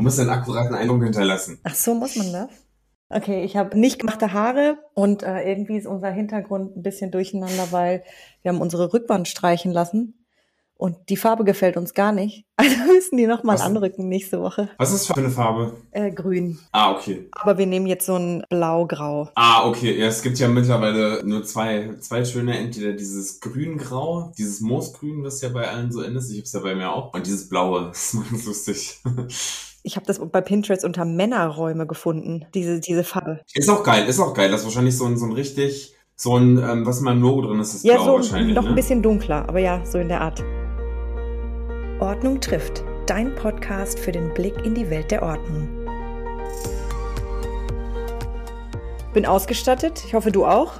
Man muss einen akkuraten Eindruck hinterlassen. Ach so, muss man das? Okay, ich habe nicht gemachte Haare und äh, irgendwie ist unser Hintergrund ein bisschen durcheinander, weil wir haben unsere Rückwand streichen lassen und die Farbe gefällt uns gar nicht. Also müssen die nochmal anrücken nächste Woche. Was ist für eine Farbe? Äh, grün. Ah, okay. Aber wir nehmen jetzt so ein blau-grau. Ah, okay. Ja, es gibt ja mittlerweile nur zwei, zwei Töne. Entweder dieses grün-grau, dieses Moosgrün, was ja bei allen so ist. Ich hab's ja bei mir auch. Und dieses blaue. Das ist ganz lustig. Ich habe das bei Pinterest unter Männerräume gefunden, diese, diese Farbe. Ist auch geil, ist auch geil. Das ist wahrscheinlich so ein, so ein richtig, so ein, ähm, was in meinem Logo drin ist, ist Ja, blau so wahrscheinlich. noch ne? ein bisschen dunkler, aber ja, so in der Art. Ordnung trifft. Dein Podcast für den Blick in die Welt der Ordnung. Bin ausgestattet. Ich hoffe, du auch.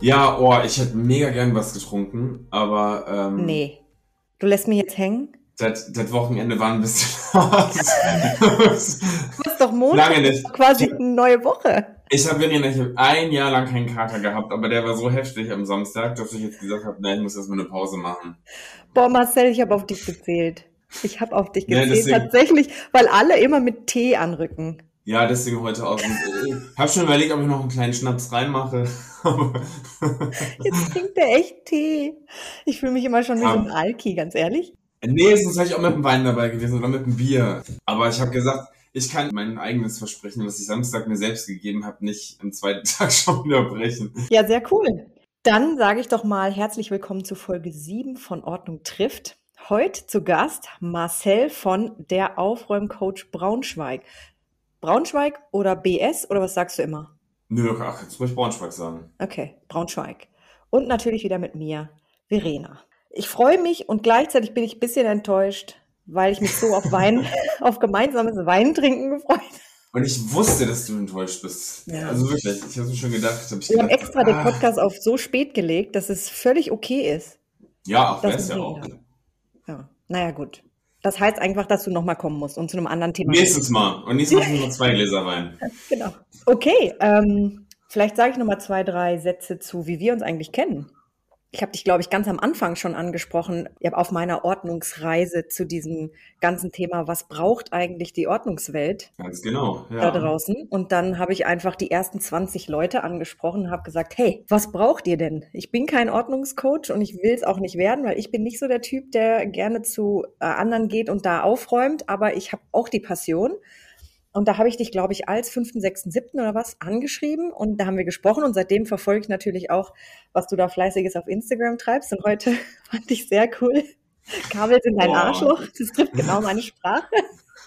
Ja, oh, ich hätte mega gern was getrunken, aber ähm, Nee. Du lässt mich jetzt hängen? Das, das Wochenende war ein bisschen hart. Du hast doch Montag. Lange nicht. Quasi eine neue Woche. Ich habe Verena, ich habe ein Jahr lang keinen Kater gehabt, aber der war so heftig am Samstag, dass ich jetzt gesagt habe, nein, ich muss erstmal eine Pause machen. Boah, Marcel, ich habe auf dich gezählt. Ich habe auf dich Ja, gezählt, deswegen- tatsächlich, weil alle immer mit Tee anrücken. Ja, deswegen heute auch. Ich habe schon überlegt, ob ich noch einen kleinen Schnaps reinmache. Jetzt trinkt er echt Tee. Ich fühle mich immer schon wie so Ja. ein Alki, ganz ehrlich. Nee, sonst wäre ich auch mit dem Wein dabei gewesen oder mit dem Bier. Aber ich habe gesagt, ich kann mein eigenes Versprechen, was ich Samstag mir selbst gegeben habe, nicht am zweiten Tag schon wieder brechen. Ja, sehr cool. Dann sage ich doch mal herzlich willkommen zu Folge 7 von Ordnung trifft. Heute zu Gast Marcel von der Aufräumcoach Braunschweig. Braunschweig oder BS oder was sagst du immer? Nö, ach, jetzt muss ich Braunschweig sagen. Okay, Braunschweig. Und natürlich wieder mit mir, Verena. Ich freue mich und gleichzeitig bin ich ein bisschen enttäuscht, weil ich mich so auf Wein, auf gemeinsames Weintrinken gefreut habe. Und ich wusste, dass du enttäuscht bist. Ja. Also wirklich, ich habe mir schon gedacht. Hab ich Wir haben gedacht, extra den ah, Podcast auf so spät gelegt, dass es völlig okay ist. Ja, auch Das ist ja auch. Ja, naja, gut. Das heißt einfach, dass du nochmal kommen musst und zu einem anderen Thema. Nächstes Mal. Und nächstes Mal nur zwei Gläser Wein. Genau. Okay, ähm, vielleicht sage ich nochmal zwei, drei Sätze zu, wie wir uns eigentlich kennen. Ich habe dich, glaube ich, ganz am Anfang schon angesprochen, auf meiner Ordnungsreise zu diesem ganzen Thema, was braucht eigentlich die Ordnungswelt Ganz genau. da Ja. draußen? Und dann habe ich einfach die ersten 20 Leute angesprochen und habe gesagt, hey, was braucht ihr denn? Ich bin kein Ordnungscoach und ich will es auch nicht werden, weil ich bin nicht so der Typ, der gerne zu äh, anderen geht und da aufräumt, aber ich habe auch die Passion. Und da habe ich dich, glaube ich, als fünften, sechsten, siebten oder was angeschrieben und da haben wir gesprochen und seitdem verfolge ich natürlich auch, was du da fleißiges auf Instagram treibst und heute fand ich sehr cool. Kabel sind dein Boah. Arschloch. Das trifft genau meine Sprache.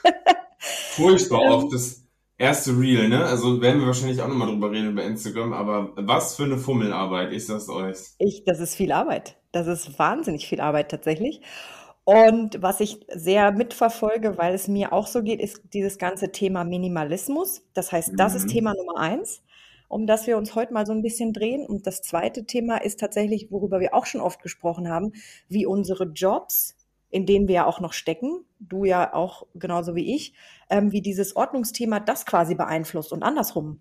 Furchtbar Ähm. auch das erste Reel, ne? Also werden wir wahrscheinlich auch nochmal drüber reden über Instagram, aber was für eine Fummelarbeit, ich sag's euch. Ich, das ist viel Arbeit. Das ist wahnsinnig viel Arbeit tatsächlich. Und was ich sehr mitverfolge, weil es mir auch so geht, ist dieses ganze Thema Minimalismus. Das heißt, das ist Mhm. Thema Nummer eins, um das wir uns heute mal so ein bisschen drehen. Und das zweite Thema ist tatsächlich, worüber wir auch schon oft gesprochen haben, wie unsere Jobs, in denen wir ja auch noch stecken, du ja auch genauso wie ich, ähm, wie dieses Ordnungsthema das quasi beeinflusst und andersrum.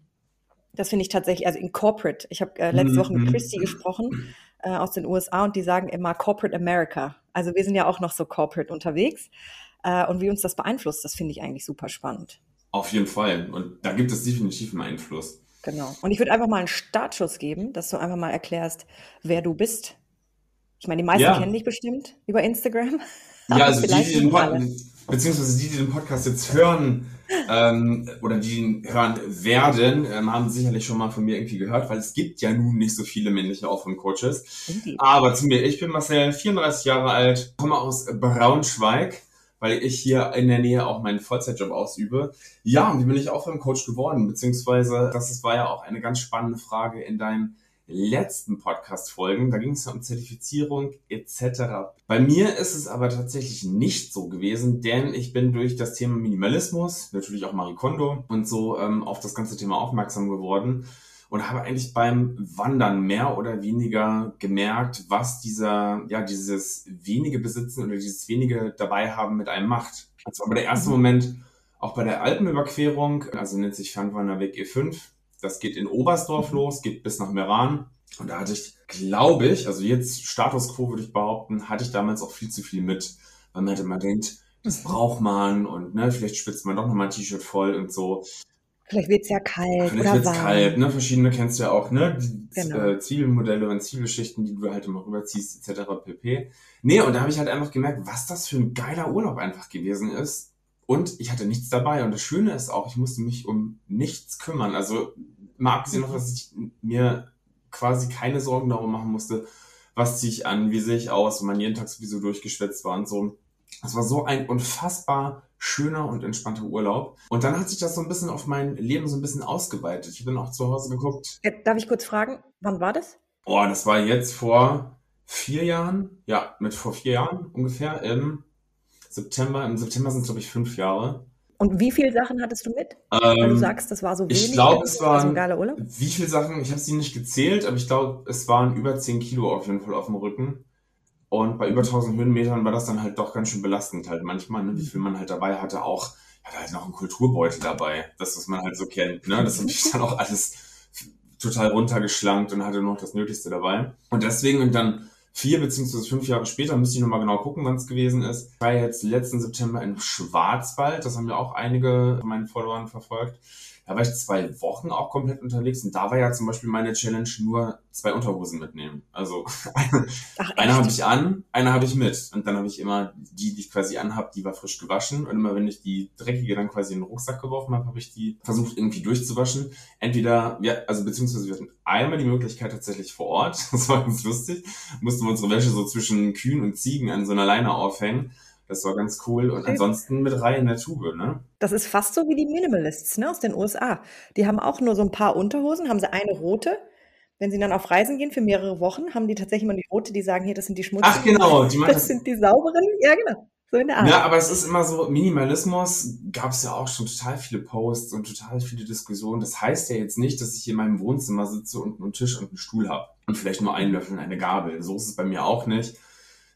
Das finde ich tatsächlich, also in Corporate. Ich habe äh, letzte Woche mit Mhm. Christy gesprochen äh, aus den USA und die sagen immer Corporate America. Also wir sind ja auch noch so Corporate unterwegs. Äh, und wie uns das beeinflusst, das finde ich eigentlich super spannend. Auf jeden Fall. Und da gibt es definitiv einen Einfluss. Genau. Und ich würde einfach mal einen Startschuss geben, dass du einfach mal erklärst, wer du bist. Ich meine, die meisten Ja. kennen dich bestimmt über Instagram. Ja, also die, die beziehungsweise die, die den Podcast jetzt hören, ähm, oder die ihn hören werden, ähm, haben sicherlich schon mal von mir irgendwie gehört, weil es gibt ja nun nicht so viele männliche Aufräumcoaches. Indeed. Aber zu mir, ich bin Marcel, 34 Jahre alt, komme aus Braunschweig, weil ich hier in der Nähe auch meinen Vollzeitjob ausübe. Ja, und wie bin ich Aufräumcoach geworden? Beziehungsweise, das war ja auch eine ganz spannende Frage in deinen letzten Podcast-Folgen. Da ging es ja um Zertifizierung etc. Bei mir ist es aber tatsächlich nicht so gewesen, denn ich bin durch das Thema Minimalismus, natürlich auch Marie Kondo und so ähm, auf das ganze Thema aufmerksam geworden und habe eigentlich beim Wandern mehr oder weniger gemerkt, was dieser, ja, dieses wenige Besitzen oder dieses wenige dabei haben mit einem macht. Das war aber der erste Mhm. Moment auch bei der Alpenüberquerung, also nennt sich Fernwanderweg E5. Das geht in Oberstdorf Mhm. los, geht bis nach Meran. Und da hatte ich, glaube ich, also jetzt Status Quo würde ich behaupten, hatte ich damals auch viel zu viel mit, weil man halt immer denkt, das braucht man und ne, vielleicht spitzt man doch nochmal ein T-Shirt voll und so. Vielleicht wird's ja kalt Vielleicht oder wird's warm. kalt, ne? Verschiedene kennst du ja auch, ne? Die Genau. äh, Zwiebelmodelle und Zwiebelschichten, die du halt immer rüberziehst, etc. pp. Nee, und da habe ich halt einfach gemerkt, was das für ein geiler Urlaub einfach gewesen ist. Und ich hatte nichts dabei. Und das Schöne ist auch, ich musste mich um nichts kümmern. Also mal abgesehen davon, dass ich mir quasi keine Sorgen darum machen musste, was ziehe ich an, wie sehe ich aus, und man jeden Tag sowieso durchgeschwitzt war und so. Es war so ein unfassbar schöner und entspannter Urlaub. Und dann hat sich das so ein bisschen auf mein Leben so ein bisschen ausgeweitet. Ich bin auch zu Hause geguckt. Äh, Darf ich kurz fragen, wann war das? Oh, das war jetzt vor vier Jahren. Ja, mit vor vier Jahren ungefähr im September. Im September sind es, glaube ich, fünf Jahre. Und wie viele Sachen hattest du mit? Weil du Ähm, sagst, das war so wenig. ich glaube, es war so ein waren Urlaub. wie viele Sachen, ich habe sie nicht gezählt, aber ich glaube, es waren über 10 Kilo auf jeden Fall auf dem Rücken. Und bei über 1000 Höhenmetern war das dann halt doch ganz schön belastend halt manchmal, ne, wie viel man halt dabei hatte. Auch, hatte halt noch einen Kulturbeutel dabei, das, was man halt so kennt. Ne? Das habe ich dann auch alles total runtergeschlankt und hatte noch das Nötigste dabei. Und deswegen, und dann vier beziehungsweise fünf Jahre später, müsste ich nochmal genau gucken, wann es gewesen ist. Ich war jetzt letzten September in Schwarzwald, das haben ja auch einige von meinen Followern verfolgt. Da war ich zwei Wochen auch komplett unterwegs und da war ja zum Beispiel meine Challenge nur zwei Unterhosen mitnehmen. Also Ach, eine habe ich an, eine habe ich mit. Und dann habe ich immer die, die ich quasi anhab, die war frisch gewaschen. Und immer wenn ich die dreckige dann quasi in den Rucksack geworfen habe, habe ich die versucht irgendwie durchzuwaschen. Entweder, ja, also beziehungsweise wir hatten einmal die Möglichkeit tatsächlich vor Ort, das war ganz lustig, mussten wir unsere Wäsche so zwischen Kühen und Ziegen an so einer Leine aufhängen. Das war ganz cool. Und ansonsten mit Reihe in der Tube, ne? Das ist fast so wie die Minimalists ne, aus den USA. Die haben auch nur so ein paar Unterhosen, haben sie eine rote. Wenn sie dann auf Reisen gehen für mehrere Wochen, haben die tatsächlich mal die rote, die sagen, hier, das sind die schmutzigen. Ach genau, die meint Das sind die sauberen. Ja, genau. So in der Art. Ja, aber es ist immer so, Minimalismus gab es ja auch schon total viele Posts und total viele Diskussionen. Das heißt ja jetzt nicht, dass ich hier in meinem Wohnzimmer sitze und einen Tisch und einen Stuhl habe und vielleicht nur einen Löffel und eine Gabel. So ist es bei mir auch nicht.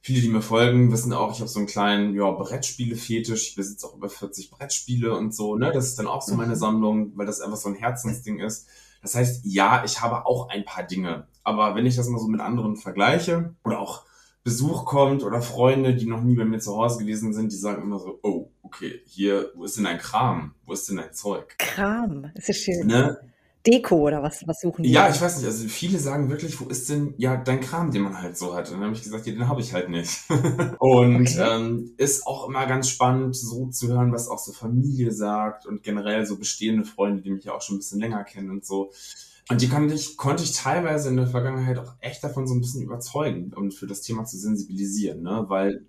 Viele, die mir folgen, wissen auch, ich habe so einen kleinen ja, Brettspiele-Fetisch. Ich besitze auch über 40 Brettspiele und so. Ne? Das ist dann auch so meine Mhm. Sammlung, weil das einfach so ein Herzensding ist. Das heißt, ja, ich habe auch ein paar Dinge. Aber wenn ich das mal so mit anderen vergleiche oder auch Besuch kommt oder Freunde, die noch nie bei mir zu Hause gewesen sind, die sagen immer so, oh, okay, hier, wo ist denn dein Kram? Wo ist denn dein Zeug? Kram. Ist schön. Ne? Deko oder was, was suchen die? Ja, ich weiß nicht, also viele sagen wirklich, wo ist denn ja dein Kram, den man halt so hat? Und dann habe ich gesagt, ja, den habe ich halt nicht. und Okay. ähm, ist auch immer ganz spannend, so zu hören, was auch so Familie sagt und generell so bestehende Freunde, die mich ja auch schon ein bisschen länger kennen und so. Und die konnte ich, konnte ich teilweise in der Vergangenheit auch echt davon so ein bisschen überzeugen und für das Thema zu sensibilisieren, ne? Weil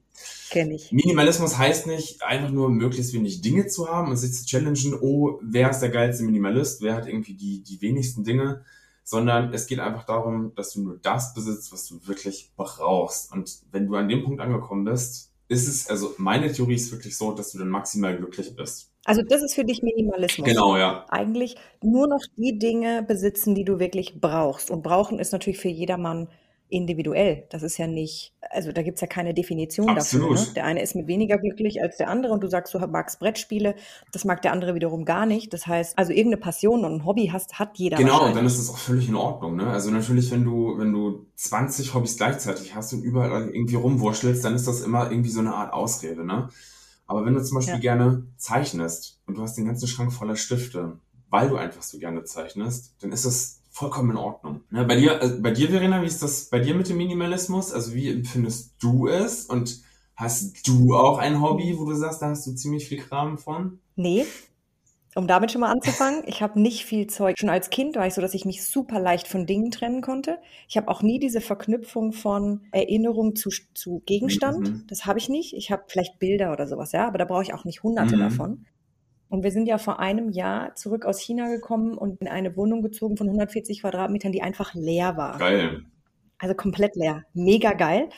Kenne ich. Minimalismus heißt nicht, einfach nur möglichst wenig Dinge zu haben und sich zu challengen, oh, wer ist der geilste Minimalist, wer hat irgendwie die, die wenigsten Dinge, sondern es geht einfach darum, dass du nur das besitzt, was du wirklich brauchst. Und wenn du an dem Punkt angekommen bist, ist es, also meine Theorie ist wirklich so, dass du dann maximal glücklich bist. Also das ist für dich Minimalismus. Genau, ja. Eigentlich nur noch die Dinge besitzen, die du wirklich brauchst. Und brauchen ist natürlich für jedermann individuell. Das ist ja nicht, also da gibt's ja keine Definition dafür. Absolut. Ne? Der eine ist mit weniger glücklich als der andere und du sagst, du magst Brettspiele, das mag der andere wiederum gar nicht. Das heißt, also irgendeine Passion und ein Hobby hast, hat jeder Genau, dann ist es auch völlig in Ordnung, ne? Also natürlich, wenn du, wenn du 20 Hobbys gleichzeitig hast und überall irgendwie rumwurschtelst, dann ist das immer irgendwie so eine Art Ausrede, ne? Aber wenn du zum Beispiel Ja. gerne zeichnest und du hast den ganzen Schrank voller Stifte, weil du einfach so gerne zeichnest, dann ist das vollkommen in Ordnung. Ne? Bei dir, äh, bei dir, Verena, wie ist das bei dir mit dem Minimalismus? Also wie empfindest du es? Und hast du auch ein Hobby, wo du sagst, da hast du ziemlich viel Kram von? Nee, um damit schon mal anzufangen, ich habe nicht viel Zeug. Schon als Kind war ich so, dass ich mich super leicht von Dingen trennen konnte. Ich habe auch nie diese Verknüpfung von Erinnerung zu, zu Gegenstand. Mhm. Das habe ich nicht. Ich habe vielleicht Bilder oder sowas, ja, aber da brauche ich auch nicht hunderte Mhm. davon. Und wir sind ja vor einem Jahr zurück aus China gekommen und in eine Wohnung gezogen von 140 Quadratmetern, die einfach leer war. Geil. Also komplett leer. Mega geil,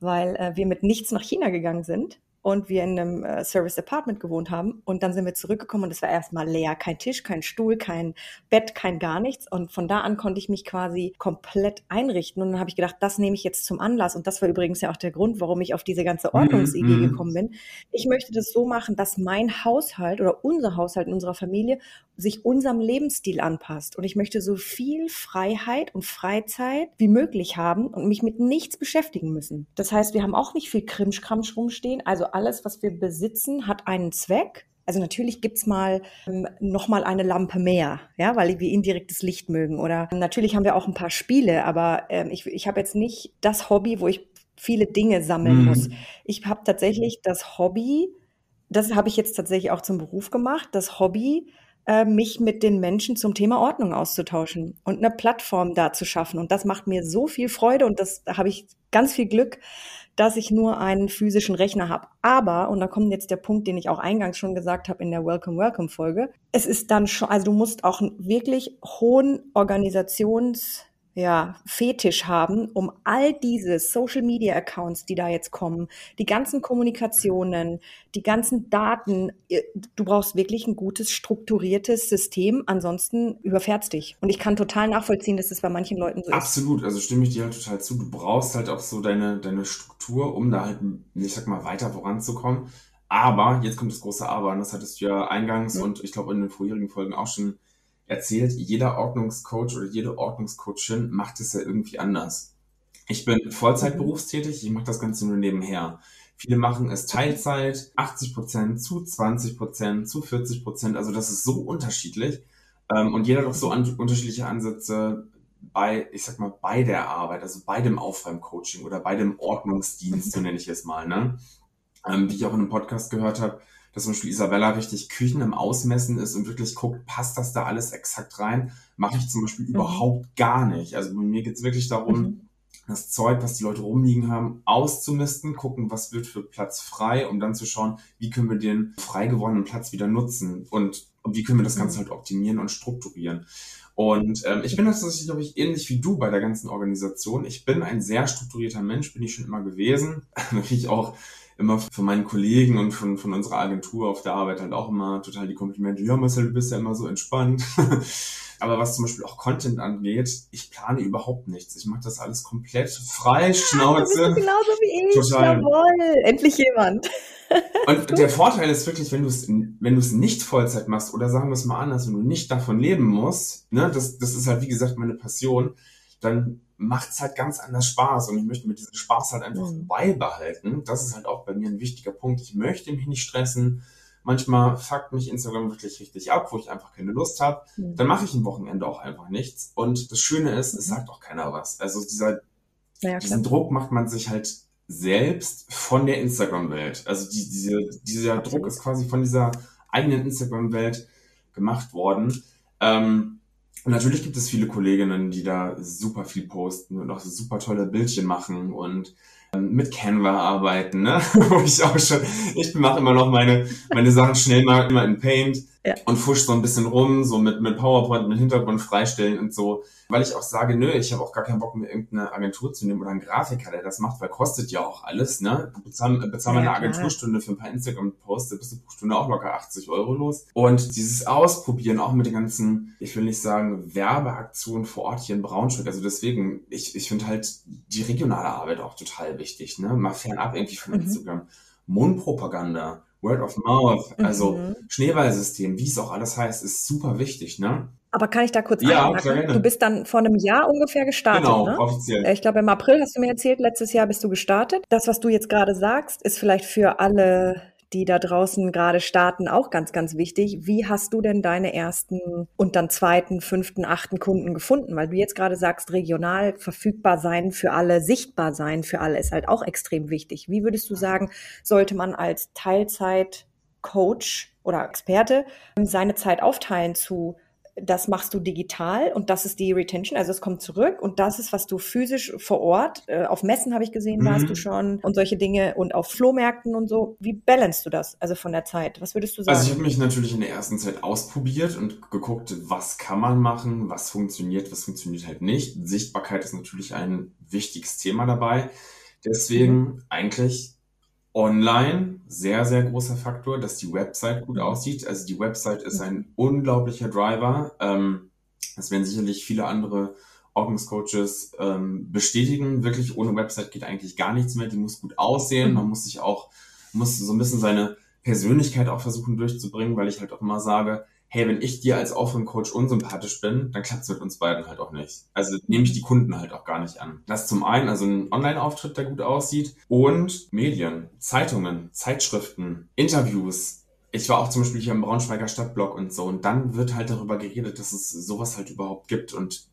weil äh, wir mit nichts nach China gegangen sind und wir in einem äh, Service Apartment gewohnt haben. Und dann sind wir zurückgekommen und es war erstmal leer. Kein Tisch, kein Stuhl, kein Bett, kein gar nichts. Und von da an konnte ich mich quasi komplett einrichten. Und dann habe ich gedacht, das nehme ich jetzt zum Anlass. Und das war übrigens ja auch der Grund, warum ich auf diese ganze Mhm, mhm. gekommen bin. Ich möchte das so machen, dass mein Haushalt oder unser Haushalt in unserer Familie sich unserem Lebensstil anpasst. Und ich möchte so viel Freiheit und Freizeit wie möglich haben und mich mit nichts beschäftigen müssen. Das heißt, wir haben auch nicht viel Krimschkramsch rumstehen. Also alles, was wir besitzen, hat einen Zweck. Also natürlich gibt's mal ähm, noch mal eine Lampe mehr, ja, weil wir indirektes Licht mögen. Oder natürlich haben wir auch ein paar Spiele, aber ähm, ich, ich habe jetzt nicht das Hobby, wo ich viele Dinge sammeln mhm. muss. Ich habe tatsächlich das Hobby, das habe ich jetzt tatsächlich auch zum Beruf gemacht, das Hobby, äh, mich mit den Menschen zum Thema Ordnung auszutauschen und eine Plattform da zu schaffen. Und das macht mir so viel Freude und das da habe ich ganz viel Glück, dass ich nur einen physischen Rechner habe. Aber, und da kommt jetzt der Punkt, den ich auch eingangs schon gesagt habe in der Welcome, Welcome Folge, es ist dann schon, also du musst auch einen wirklich hohen Organisations- ja, Fetisch haben, um all diese Social Media Accounts, die da jetzt kommen, die ganzen Kommunikationen, die ganzen Daten, du brauchst wirklich ein gutes, strukturiertes System, ansonsten überfährst dich. Und ich kann total nachvollziehen, dass das bei manchen Leuten so ist. Absolut, also stimme ich dir halt total zu. Du brauchst halt auch so deine, deine Struktur, um da halt, ich sag mal, weiter voranzukommen. Aber, jetzt kommt das große Aber, und das hattest du ja eingangs mhm. und ich glaube in den vorherigen Folgen auch schon erzählt, jeder Ordnungscoach oder jede Ordnungscoachin macht es ja irgendwie anders. Ich bin Vollzeit berufstätig, ich mache das Ganze nur nebenher. Viele machen es Teilzeit, 80 Prozent zu 20 Prozent zu 40 Prozent. Also das ist so unterschiedlich. Ähm, und jeder hat auch so an, unterschiedliche Ansätze bei, ich sag mal, bei der Arbeit, also bei dem Aufräumcoaching oder bei dem Ordnungsdienst, so nenne ich es mal. Ne? Ähm, wie ich auch in einem Podcast gehört habe, dass zum Beispiel Isabella richtig Küchen im Ausmessen ist und wirklich guckt, passt das da alles exakt rein, mache ich zum Beispiel mhm. überhaupt gar nicht. Also bei mir geht's wirklich darum, mhm. das Zeug, was die Leute rumliegen haben, auszumisten, gucken, was wird für Platz frei, um dann zu schauen, wie können wir den frei gewordenen Platz wieder nutzen und wie können wir das Ganze mhm. halt optimieren und strukturieren. Und ähm, ich bin tatsächlich, glaube ich, ähnlich wie du bei der ganzen Organisation. Ich bin ein sehr strukturierter Mensch, bin ich schon immer gewesen. Natürlich auch immer von meinen Kollegen und von, von unserer Agentur auf der Arbeit halt auch immer total die Komplimente, ja Marcel, du bist ja immer so entspannt. Aber was zum Beispiel auch Content angeht, ich plane überhaupt nichts. Ich mache das alles komplett frei, Schnauze. Ja, du genauso wie ich. Total. Jawohl, endlich jemand. Und der Vorteil ist wirklich, wenn du es, wenn du es nicht Vollzeit machst oder sagen wir es mal anders, wenn du nicht davon leben musst, ne, das, das ist halt wie gesagt meine Passion, dann macht es halt ganz anders Spaß und ich möchte mit diesem Spaß halt einfach mhm. beibehalten. Das ist halt auch bei mir ein wichtiger Punkt. Ich möchte mich nicht stressen. Manchmal fuckt mich Instagram wirklich richtig ab, wo ich einfach keine Lust habe. Mhm. Dann mache ich ein Wochenende auch einfach nichts. Und das Schöne ist, es mhm. sagt auch keiner was. Also dieser, ja, diesen Druck macht man sich halt selbst von der Instagram-Welt. Also die, diese, dieser Druck ist quasi von dieser eigenen Instagram-Welt gemacht worden. Ähm, und natürlich gibt es viele Kolleginnen, die da super viel posten und auch super tolle Bildchen machen und ähm, mit Canva arbeiten, ne? Wo ich auch schon, ich mache immer noch meine, meine Sachen schnell mal immer in Paint ja. und fusch so ein bisschen rum, so mit, mit PowerPoint, mit Hintergrund freistellen und so. Weil ich auch sage, nö, ich habe auch gar keinen Bock, mir irgendeine Agentur zu nehmen oder einen Grafiker, der das macht, weil kostet ja auch alles, ne? Bezahl, bezahl ja, eine Agenturstunde für ein paar Instagram-Posts, da bist du pro Stunde auch locker 80 Euro los. Und dieses Ausprobieren, auch mit den ganzen, ich will nicht sagen, Werbeaktionen vor Ort hier in Braunschweig, also deswegen, ich, ich finde halt die regionale Arbeit auch total wichtig, ne? Mal fernab irgendwie von mhm. Instagram. Mundpropaganda, Word of Mouth, also mhm. Schneeballsystem, wie es auch alles heißt, ist super wichtig, ne? Aber kann ich da kurz ja? Du bist dann vor einem Jahr ungefähr gestartet, genau, ne? offiziell. Äh, ich glaube, im April hast du mir erzählt, letztes Jahr bist du gestartet. Das, was du jetzt gerade sagst, ist vielleicht für alle die da draußen gerade starten, auch ganz, ganz wichtig. Wie hast du denn deine ersten und dann zweiten, fünften, achten Kunden gefunden? Weil du jetzt gerade sagst, regional verfügbar sein für alle, sichtbar sein für alle ist halt auch extrem wichtig. Wie würdest du sagen, sollte man als Teilzeit-Coach oder Experte seine Zeit aufteilen zu das machst du digital und das ist die Retention, also es kommt zurück und das ist, was du physisch vor Ort, äh, auf Messen habe ich gesehen, mhm. warst du schon und solche Dinge und auf Flohmärkten und so. Wie balancest du das, also von der Zeit? Was würdest du sagen? Also ich habe mich natürlich in der ersten Zeit ausprobiert und geguckt, was kann man machen, was funktioniert, was funktioniert halt nicht. Sichtbarkeit ist natürlich ein wichtiges Thema dabei. Deswegen mhm. eigentlich Online, sehr, sehr großer Faktor, dass die Website gut aussieht. Also die Website ist ein unglaublicher Driver. Ähm, das werden sicherlich viele andere Ordnungscoaches ähm, bestätigen. Wirklich ohne Website geht eigentlich gar nichts mehr. Die muss gut aussehen. Man muss sich auch, muss so ein bisschen seine Persönlichkeit auch versuchen durchzubringen, weil ich halt auch immer sage, hey, wenn ich dir als Aufräumcoach unsympathisch bin, dann klappt es mit uns beiden halt auch nicht. Also nehme ich die Kunden halt auch gar nicht an. Das zum einen, also ein Online-Auftritt, der gut aussieht und Medien, Zeitungen, Zeitschriften, Interviews. Ich war auch zum Beispiel hier im Braunschweiger Stadtblock und so und dann wird halt darüber geredet, dass es sowas halt überhaupt gibt und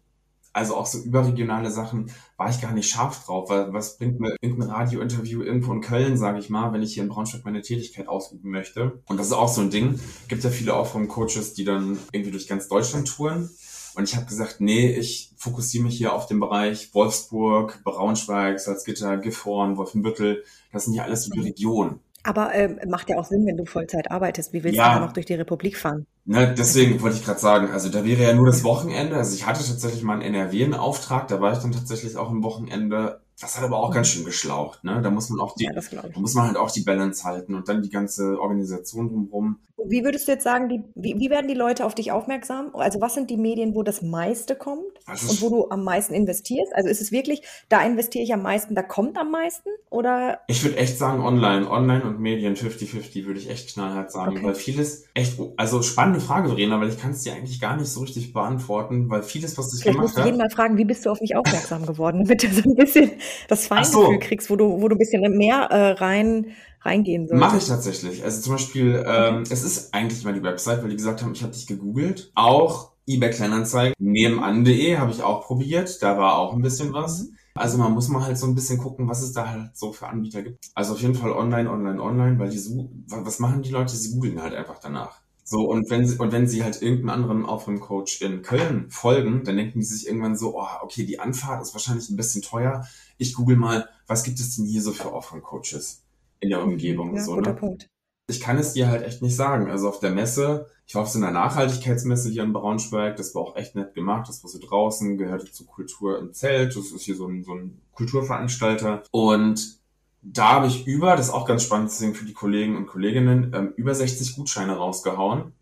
also auch so überregionale Sachen war ich gar nicht scharf drauf, weil was bringt mir irgendein Radiointerview irgendwo in Köln, sage ich mal, wenn ich hier in Braunschweig meine Tätigkeit ausüben möchte. Und das ist auch so ein Ding. Gibt ja viele auch vom Coaches, die dann irgendwie durch ganz Deutschland touren. Und ich habe gesagt, nee, ich fokussiere mich hier auf den Bereich Wolfsburg, Braunschweig, Salzgitter, Gifhorn, Wolfenbüttel. Das sind ja alles so die Regionen. Aber äh, macht ja auch Sinn, wenn du Vollzeit arbeitest. Wie willst ja. du da noch durch die Republik fahren? Ne, deswegen wollte ich gerade sagen, also da wäre ja nur das Wochenende. Also ich hatte tatsächlich mal einen NRW einen Auftrag, da war ich dann tatsächlich auch am Wochenende das hat aber auch ganz schön geschlaucht, ne? Da muss man auch die, ja, da muss man halt auch die Balance halten und dann die ganze Organisation drumherum. Wie würdest du jetzt sagen, die, wie, wie werden die Leute auf dich aufmerksam? Also was sind die Medien, wo das meiste kommt also und wo du am meisten investierst? Also ist es wirklich, da investiere ich am meisten, da kommt am meisten? Oder? Ich würde echt sagen online, online und Medien 50-50 würde ich echt knallhart sagen, okay. weil vieles echt, also spannende Frage, Verena, weil ich kann es dir eigentlich gar nicht so richtig beantworten, weil vieles, was ich Vielleicht gemacht habe. Ich muss jeden mal fragen, wie bist du auf mich aufmerksam geworden, damit du so ein bisschen das Feingefühl so. kriegst, wo du, wo du ein bisschen mehr äh, rein reingehen solltest. Mache ich tatsächlich. Also zum Beispiel, ähm, es ist eigentlich mal die Website, weil die gesagt haben, ich habe dich gegoogelt. Auch eBay Kleinanzeigen, nebenan.de habe ich auch probiert. Da war auch ein bisschen was. Mhm. Also man muss mal halt so ein bisschen gucken, was es da halt so für Anbieter gibt. Also auf jeden Fall online, online, online, weil die so, was machen die Leute? Sie googeln halt einfach danach. So, und wenn sie, und wenn sie halt irgendeinem anderen Aufräumcoach in Köln folgen, dann denken die sich irgendwann so, oh, okay, die Anfahrt ist wahrscheinlich ein bisschen teuer. Ich google mal, was gibt es denn hier so für Aufräumcoaches in der Umgebung? Ja, so, guter ne? Punkt. Ich kann es dir halt echt nicht sagen. Also auf der Messe, ich war auf so einer Nachhaltigkeitsmesse hier in Braunschweig, das war auch echt nett gemacht, das war so draußen, gehörte zur Kultur im Zelt, das ist hier so ein, so ein Kulturveranstalter. Und da habe ich über, das ist auch ganz spannend zu sehen für die Kollegen und Kolleginnen, ähm, über 60 Gutscheine rausgehauen.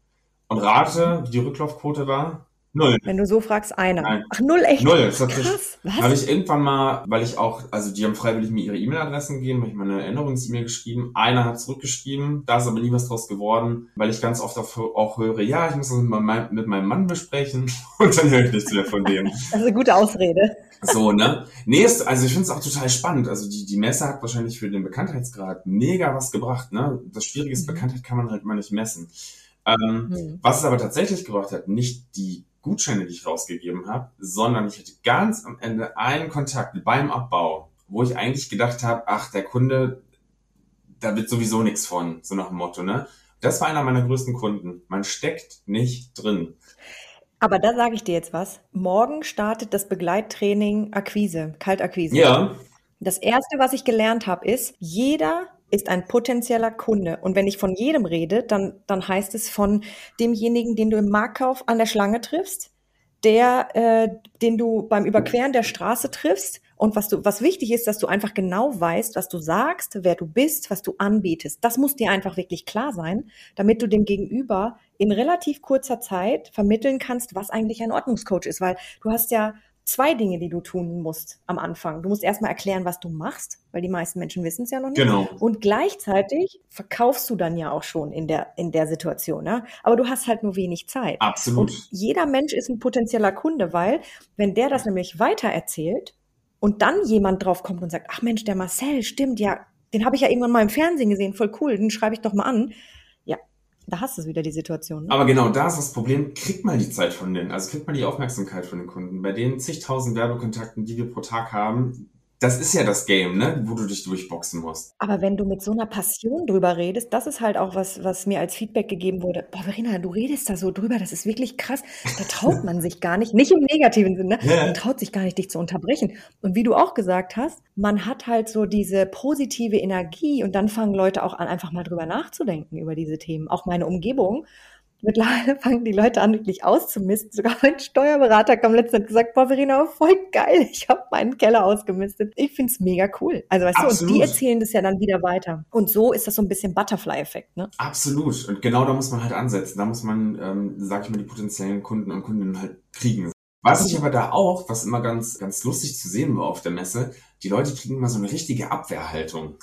Und rate, wie die Rücklaufquote war? Null. Wenn du so fragst, einer. Nein. Ach, null echt? Null. Das Krass. Was? Habe ich irgendwann mal, weil ich auch, also die haben freiwillig mir ihre E-Mail-Adressen gegeben, habe ich meine Erinnerungs-E-Mail geschrieben. Einer hat zurückgeschrieben, da ist aber nie was draus geworden, weil ich ganz oft auch höre, ja, ich muss das mit meinem, mit meinem Mann besprechen und dann höre ich nichts mehr von dem. Das ist eine gute Ausrede. So, ne? Nee, ist, also ich finde es auch total spannend. Also die, die Messe hat wahrscheinlich für den Bekanntheitsgrad mega was gebracht, ne? Das Schwierige ist, mhm. Bekanntheit kann man halt immer nicht messen. Ähm, mhm. Was es aber tatsächlich gebracht hat, nicht die Gutscheine, die ich rausgegeben habe, sondern ich hatte ganz am Ende einen Kontakt beim Abbau, wo ich eigentlich gedacht habe, ach, der Kunde, da wird sowieso nichts von, so nach dem Motto, ne? Das war einer meiner größten Kunden. Man steckt nicht drin. Aber da sage ich dir jetzt was. Morgen startet das Begleittraining Akquise, Kaltakquise. Ja. Das erste, was ich gelernt habe, ist, jeder ist ein potenzieller Kunde. Und wenn ich von jedem rede, dann, dann heißt es von demjenigen, den du im Marktkauf an der Schlange triffst, der, äh, den du beim Überqueren der Straße triffst. Und was du, was wichtig ist, dass du einfach genau weißt, was du sagst, wer du bist, was du anbietest. Das muss dir einfach wirklich klar sein, damit du dem Gegenüber in relativ kurzer Zeit vermitteln kannst, was eigentlich ein Ordnungscoach ist. Weil du hast ja zwei Dinge, die du tun musst am Anfang. Du musst erstmal erklären, was du machst, weil die meisten Menschen wissen es ja noch nicht. Genau. Und gleichzeitig verkaufst du dann ja auch schon in der, in der Situation. Ne? Aber du hast halt nur wenig Zeit. Absolut. Und jeder Mensch ist ein potenzieller Kunde, weil wenn der das nämlich weiter erzählt und dann jemand drauf kommt und sagt, ach Mensch, der Marcel, stimmt, ja, den habe ich ja irgendwann mal im Fernsehen gesehen, voll cool, den schreibe ich doch mal an da hast du wieder die Situation. Ne? Aber genau da ist das Problem, kriegt mal die Zeit von denen, also kriegt mal die Aufmerksamkeit von den Kunden. Bei den zigtausend Werbekontakten, die wir pro Tag haben, das ist ja das Game, ne, wo du dich durchboxen musst. Aber wenn du mit so einer Passion drüber redest, das ist halt auch was, was mir als Feedback gegeben wurde. Boah, Verena, du redest da so drüber, das ist wirklich krass. Da traut man sich gar nicht, nicht im negativen Sinne, ja. man traut sich gar nicht, dich zu unterbrechen. Und wie du auch gesagt hast, man hat halt so diese positive Energie und dann fangen Leute auch an, einfach mal drüber nachzudenken über diese Themen. Auch meine Umgebung Mittlerweile fangen die Leute an, wirklich auszumisten. Sogar mein Steuerberater kam letztens und gesagt, boah, Verena, voll geil, ich habe meinen Keller ausgemistet. Ich find's mega cool. Also weißt Absolut. du, und die erzählen das ja dann wieder weiter. Und so ist das so ein bisschen Butterfly-Effekt, ne? Absolut. Und genau da muss man halt ansetzen. Da muss man, ähm, sag ich mal, die potenziellen Kunden und Kundinnen halt kriegen. Was ich aber da auch, was immer ganz, ganz lustig zu sehen war auf der Messe, die Leute kriegen immer so eine richtige Abwehrhaltung.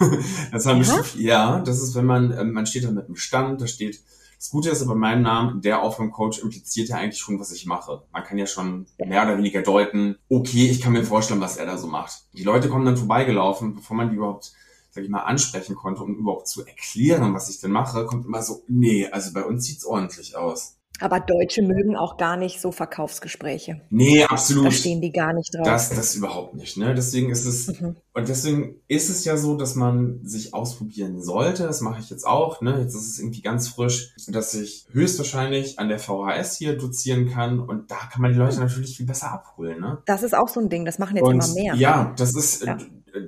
das haben ja? ja, das ist, wenn man, ähm, man steht da mit einem Stand, da steht Das Gute ist aber bei meinem Namen, der Aufräumcoach impliziert ja eigentlich schon, was ich mache. Man kann ja schon mehr oder weniger deuten, okay, ich kann mir vorstellen, was er da so macht. Die Leute kommen dann vorbeigelaufen, bevor man die überhaupt sag ich mal, ansprechen konnte, um überhaupt zu erklären, was ich denn mache, kommt immer so, nee, also bei uns sieht's ordentlich aus. Aber Deutsche mögen auch gar nicht so Verkaufsgespräche. Nee, absolut. Da stehen die gar nicht drauf. Das, das überhaupt nicht. Ne? Deswegen ist es, mhm. und deswegen ist es ja so, dass man sich ausprobieren sollte. Das mache ich jetzt auch. Ne? Jetzt ist es irgendwie ganz frisch, dass ich höchstwahrscheinlich an der VHS hier dozieren kann. Und da kann man die Leute natürlich viel besser abholen. Ne? Das ist auch so ein Ding. Das machen jetzt und, immer mehr. Ja, das ist, ja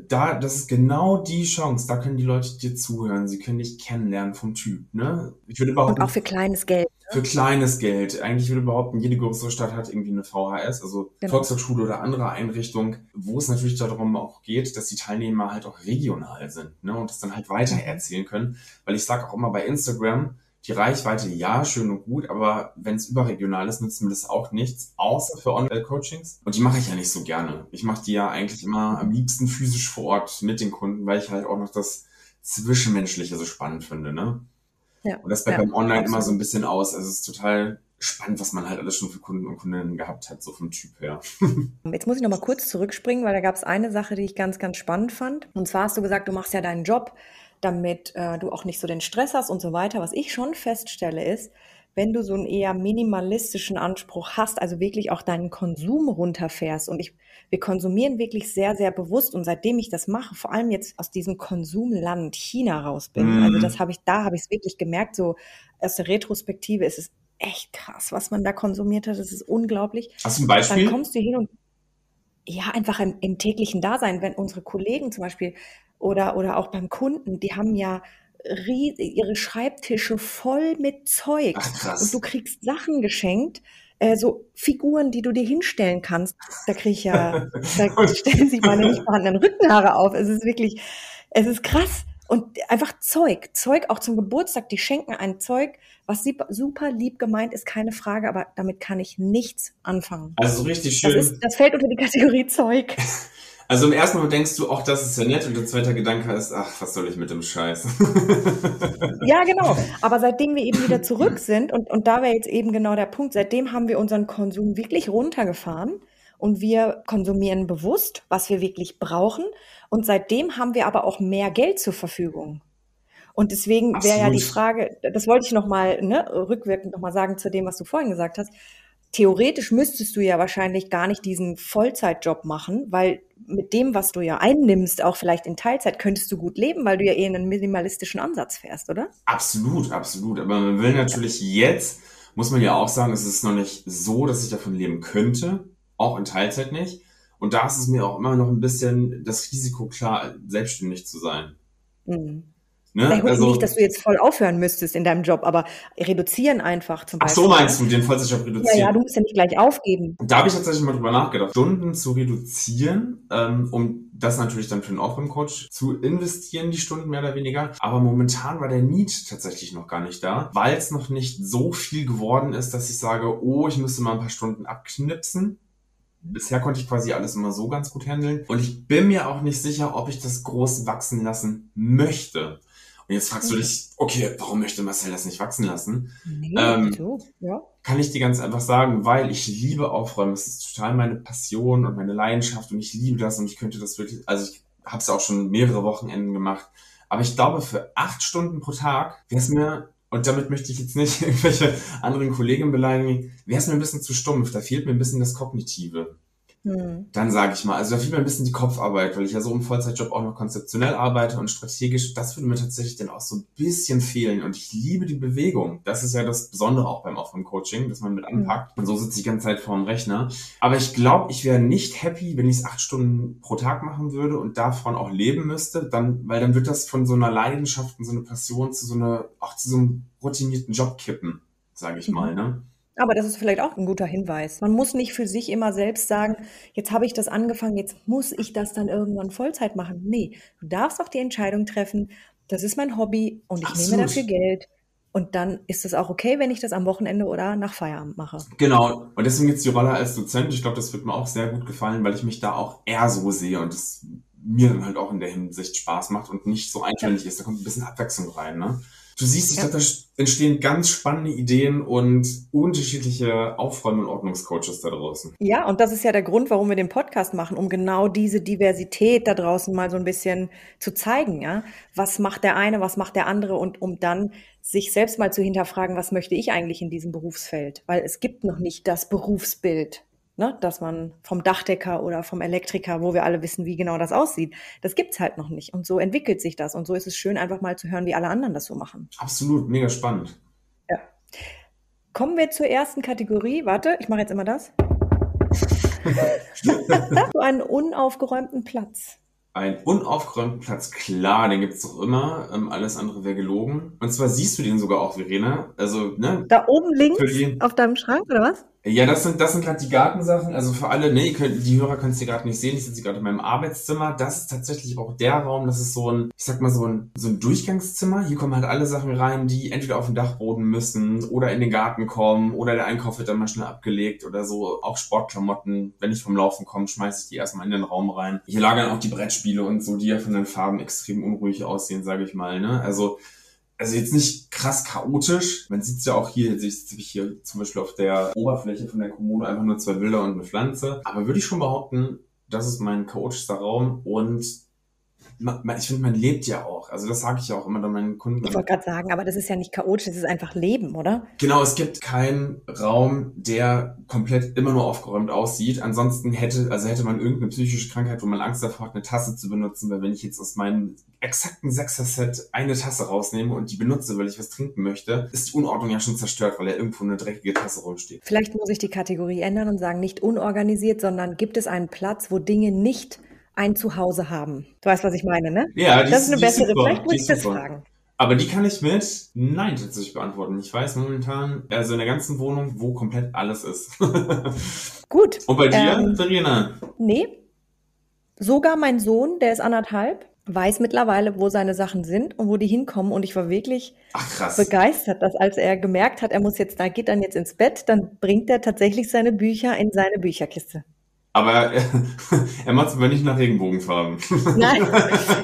da, das ist genau die Chance. Da können die Leute dir zuhören. Sie können dich kennenlernen vom Typ. Ne? Ich würde überhaupt Und auch für kleines Geld. Für kleines Geld. Eigentlich würde behaupten, jede größere Stadt hat irgendwie eine VHS, also genau. Volkshochschule oder andere Einrichtung, wo es natürlich darum auch geht, dass die Teilnehmer halt auch regional sind ne? und das dann halt weiter erzählen können. Weil ich sage auch immer bei Instagram, die Reichweite, ja, schön und gut, aber wenn es überregional ist, nützt mir das auch nichts, außer für Online-Coachings. Und die mache ich ja nicht so gerne. Ich mache die ja eigentlich immer am liebsten physisch vor Ort mit den Kunden, weil ich halt auch noch das Zwischenmenschliche so spannend finde. Ne? Ja, und das bleibt ja, beim Online absolut. immer so ein bisschen aus. Also es ist total spannend, was man halt alles schon für Kunden und Kundinnen gehabt hat, so vom Typ her. Jetzt muss ich noch mal kurz zurückspringen, weil da gab es eine Sache, die ich ganz, ganz spannend fand. Und zwar hast du gesagt, du machst ja deinen Job damit äh, du auch nicht so den Stress hast und so weiter. Was ich schon feststelle ist, wenn du so einen eher minimalistischen Anspruch hast, also wirklich auch deinen Konsum runterfährst und ich, wir konsumieren wirklich sehr, sehr bewusst und seitdem ich das mache, vor allem jetzt aus diesem Konsumland China raus bin, also mhm. also das habe ich, da habe ich es wirklich gemerkt, so aus der Retrospektive ist es echt krass, was man da konsumiert hat, das ist unglaublich. Hast du ein Beispiel? Dann kommst du hin und ja, einfach im, im täglichen Dasein, wenn unsere Kollegen zum Beispiel oder, oder auch beim Kunden, die haben ja ihre Schreibtische voll mit Zeug Ach, und du kriegst Sachen geschenkt, äh, so Figuren, die du dir hinstellen kannst. Da kriege ich ja, da stellen sich meine nicht vorhandenen Rückenhaare auf. Es ist wirklich, es ist krass. Und einfach Zeug, Zeug auch zum Geburtstag, die schenken ein Zeug, was super lieb gemeint ist, keine Frage, aber damit kann ich nichts anfangen. Also so richtig schön. Das, ist, das fällt unter die Kategorie Zeug. Also im ersten Moment denkst du, ach, das ist ja nett. Und der zweite Gedanke ist, ach, was soll ich mit dem Scheiß? ja, genau. Aber seitdem wir eben wieder zurück sind, und, und da wäre jetzt eben genau der Punkt, seitdem haben wir unseren Konsum wirklich runtergefahren und wir konsumieren bewusst, was wir wirklich brauchen. Und seitdem haben wir aber auch mehr Geld zur Verfügung. Und deswegen wäre ja die Frage, das wollte ich nochmal ne, rückwirkend nochmal sagen zu dem, was du vorhin gesagt hast theoretisch müsstest du ja wahrscheinlich gar nicht diesen Vollzeitjob machen, weil mit dem, was du ja einnimmst, auch vielleicht in Teilzeit, könntest du gut leben, weil du ja eher einen minimalistischen Ansatz fährst, oder? Absolut, absolut. Aber man will natürlich jetzt, muss man ja auch sagen, es ist noch nicht so, dass ich davon leben könnte, auch in Teilzeit nicht. Und da ist es mir auch immer noch ein bisschen das Risiko klar, selbstständig zu sein. Mhm. Ne? Also, nicht, dass du jetzt voll aufhören müsstest in deinem Job, aber reduzieren einfach zum Beispiel. Ach so meinst du, den Vollzeitjob reduzieren? Ja, ja, du musst ja nicht gleich aufgeben. Da habe ich tatsächlich mal drüber nachgedacht, Stunden zu reduzieren, ähm, um das natürlich dann für den Aufräumcoach zu investieren, die Stunden mehr oder weniger. Aber momentan war der Need tatsächlich noch gar nicht da, weil es noch nicht so viel geworden ist, dass ich sage, oh, ich müsste mal ein paar Stunden abknipsen. Bisher konnte ich quasi alles immer so ganz gut handeln. Und ich bin mir auch nicht sicher, ob ich das groß wachsen lassen möchte. Und jetzt fragst du dich, okay, warum möchte Marcel das nicht wachsen lassen? Nee, ähm, so, ja. Kann ich dir ganz einfach sagen, weil ich liebe Aufräumen. Es ist total meine Passion und meine Leidenschaft und ich liebe das und ich könnte das wirklich, also ich habe es auch schon mehrere Wochenenden gemacht. Aber ich glaube, für acht Stunden pro Tag wäre es mir, und damit möchte ich jetzt nicht irgendwelche anderen Kollegen beleidigen, wäre es mir ein bisschen zu stumpf. Da fehlt mir ein bisschen das Kognitive. Hm. Dann sage ich mal, also da fehlt mir ein bisschen die Kopfarbeit, weil ich ja so im Vollzeitjob auch noch konzeptionell arbeite und strategisch. Das würde mir tatsächlich dann auch so ein bisschen fehlen. Und ich liebe die Bewegung. Das ist ja das Besondere auch beim Aufwärm-Coaching, dass man mit hm. anpackt. Und so sitze ich die ganze Zeit vor dem Rechner. Aber ich glaube, ich wäre nicht happy, wenn ich es acht Stunden pro Tag machen würde und davon auch leben müsste. Dann, weil dann wird das von so einer Leidenschaft und so einer Passion zu so einer, auch zu so einem routinierten Job kippen, sage ich mhm. mal. Ne? Aber das ist vielleicht auch ein guter Hinweis. Man muss nicht für sich immer selbst sagen, jetzt habe ich das angefangen, jetzt muss ich das dann irgendwann Vollzeit machen. Nee, du darfst auch die Entscheidung treffen, das ist mein Hobby und ich Absolut. nehme dafür Geld. Und dann ist es auch okay, wenn ich das am Wochenende oder nach Feierabend mache. Genau. Und deswegen jetzt die Rolle als Dozent. Ich glaube, das wird mir auch sehr gut gefallen, weil ich mich da auch eher so sehe und es mir dann halt auch in der Hinsicht Spaß macht und nicht so eintönig ja. ist. Da kommt ein bisschen Abwechslung rein, ne? Du siehst, ich Ja. glaube, da entstehen ganz spannende Ideen und unterschiedliche Aufräumen- und Ordnungscoaches da draußen. Ja, und das ist ja der Grund, warum wir den Podcast machen, um genau diese Diversität da draußen mal so ein bisschen zu zeigen, ja. Was macht der eine, was macht der andere und um dann sich selbst mal zu hinterfragen, was möchte ich eigentlich in diesem Berufsfeld? Weil es gibt noch nicht das Berufsbild, ne, dass man vom Dachdecker oder vom Elektriker, wo wir alle wissen, wie genau das aussieht, das gibt's halt noch nicht. Und so entwickelt sich das. Und so ist es schön, einfach mal zu hören, wie alle anderen das so machen. Absolut, mega spannend. Ja. Kommen wir zur ersten Kategorie. Warte, ich mache jetzt immer das. so einen unaufgeräumten Platz. Ein unaufgeräumten Platz, klar, den gibt's doch immer. Ähm, alles andere wäre gelogen. Und zwar siehst du den sogar auch, Verena. Also, ne? Da oben links auf deinem Schrank, oder was? Ja, das sind, das sind gerade die Gartensachen. Also für alle, ne, ihr könnt, die Hörer können es hier gerade nicht sehen. Ich sitze gerade in meinem Arbeitszimmer. Das ist tatsächlich auch der Raum. Das ist so ein, ich sag mal, so ein, so ein Durchgangszimmer. Hier kommen halt alle Sachen rein, die entweder auf den Dachboden müssen oder in den Garten kommen oder der Einkauf wird dann mal schnell abgelegt oder so. Auch Sportklamotten. Wenn ich vom Laufen komme, schmeiße ich die erstmal in den Raum rein. Hier lagern auch die Brettspiele und so, die ja von den Farben extrem unruhig aussehen, sage ich mal, ne. Also, also jetzt nicht krass chaotisch. Man sieht es ja auch hier, jetzt sitze ich hier zum Beispiel auf der Oberfläche von der Kommode einfach nur zwei Bilder und eine Pflanze. Aber würde ich schon behaupten, das ist mein chaotischster Raum und ma- ma- ich finde, man lebt ja auch. Also das sage ich ja auch immer dann meinen Kunden. Ich wollte gerade sagen, aber das ist ja nicht chaotisch, das ist einfach Leben, oder? Genau, es gibt keinen Raum, der komplett immer nur aufgeräumt aussieht. Ansonsten hätte, also hätte man irgendeine psychische Krankheit, wo man Angst davor hat, eine Tasse zu benutzen, weil wenn ich jetzt aus meinem exakten Sechser-Set eine Tasse rausnehme und die benutze, weil ich was trinken möchte, ist die Unordnung ja schon zerstört, weil ja irgendwo eine dreckige Tasse rumsteht. Vielleicht muss ich die Kategorie ändern und sagen, nicht unorganisiert, sondern gibt es einen Platz, wo Dinge nicht ein Zuhause haben? Du weißt, was ich meine, ne? Ja, die Das ist eine bessere, super, vielleicht muss ich das super. fragen. Aber die kann ich mit Nein tatsächlich beantworten. Ich weiß momentan, also in der ganzen Wohnung, wo komplett alles ist. Gut. Und bei dir, Ähm, Verena? Nee. Sogar mein Sohn, der ist anderthalb, weiß mittlerweile, wo seine Sachen sind und wo die hinkommen. Und ich war wirklich Ach begeistert, dass als er gemerkt hat, er muss jetzt, da geht dann jetzt ins Bett, dann bringt er tatsächlich seine Bücher in seine Bücherkiste. Aber er, er macht es aber nicht nach Regenbogenfarben. Nein,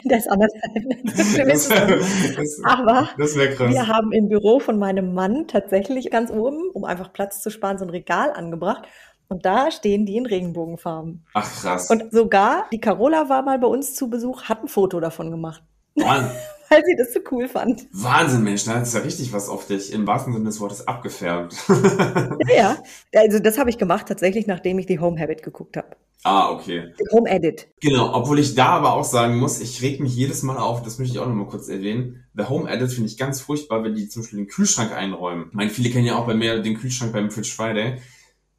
der ist noch nicht. das Aber das wäre krass. wir haben im Büro von meinem Mann tatsächlich ganz oben, um einfach Platz zu sparen, so ein Regal angebracht. Und da stehen die in Regenbogenfarben. Ach krass. Und sogar die Carola war mal bei uns zu Besuch, hat ein Foto davon gemacht, Wahnsinn, weil sie das so cool fand. Wahnsinn, Mensch, da ist ja richtig was auf dich im wahrsten Sinne des Wortes abgefärbt. Ja, ja. Also das habe ich gemacht tatsächlich, nachdem ich die Home Habit geguckt habe. ah, okay. Home Edit. Genau, obwohl ich da aber auch sagen muss, ich reg mich jedes Mal auf, das möchte ich auch noch mal kurz erwähnen. The Home Edit finde ich ganz furchtbar, wenn die zum Beispiel den Kühlschrank einräumen. Ich meine, viele kennen ja auch bei mir den Kühlschrank beim Fridge Friday.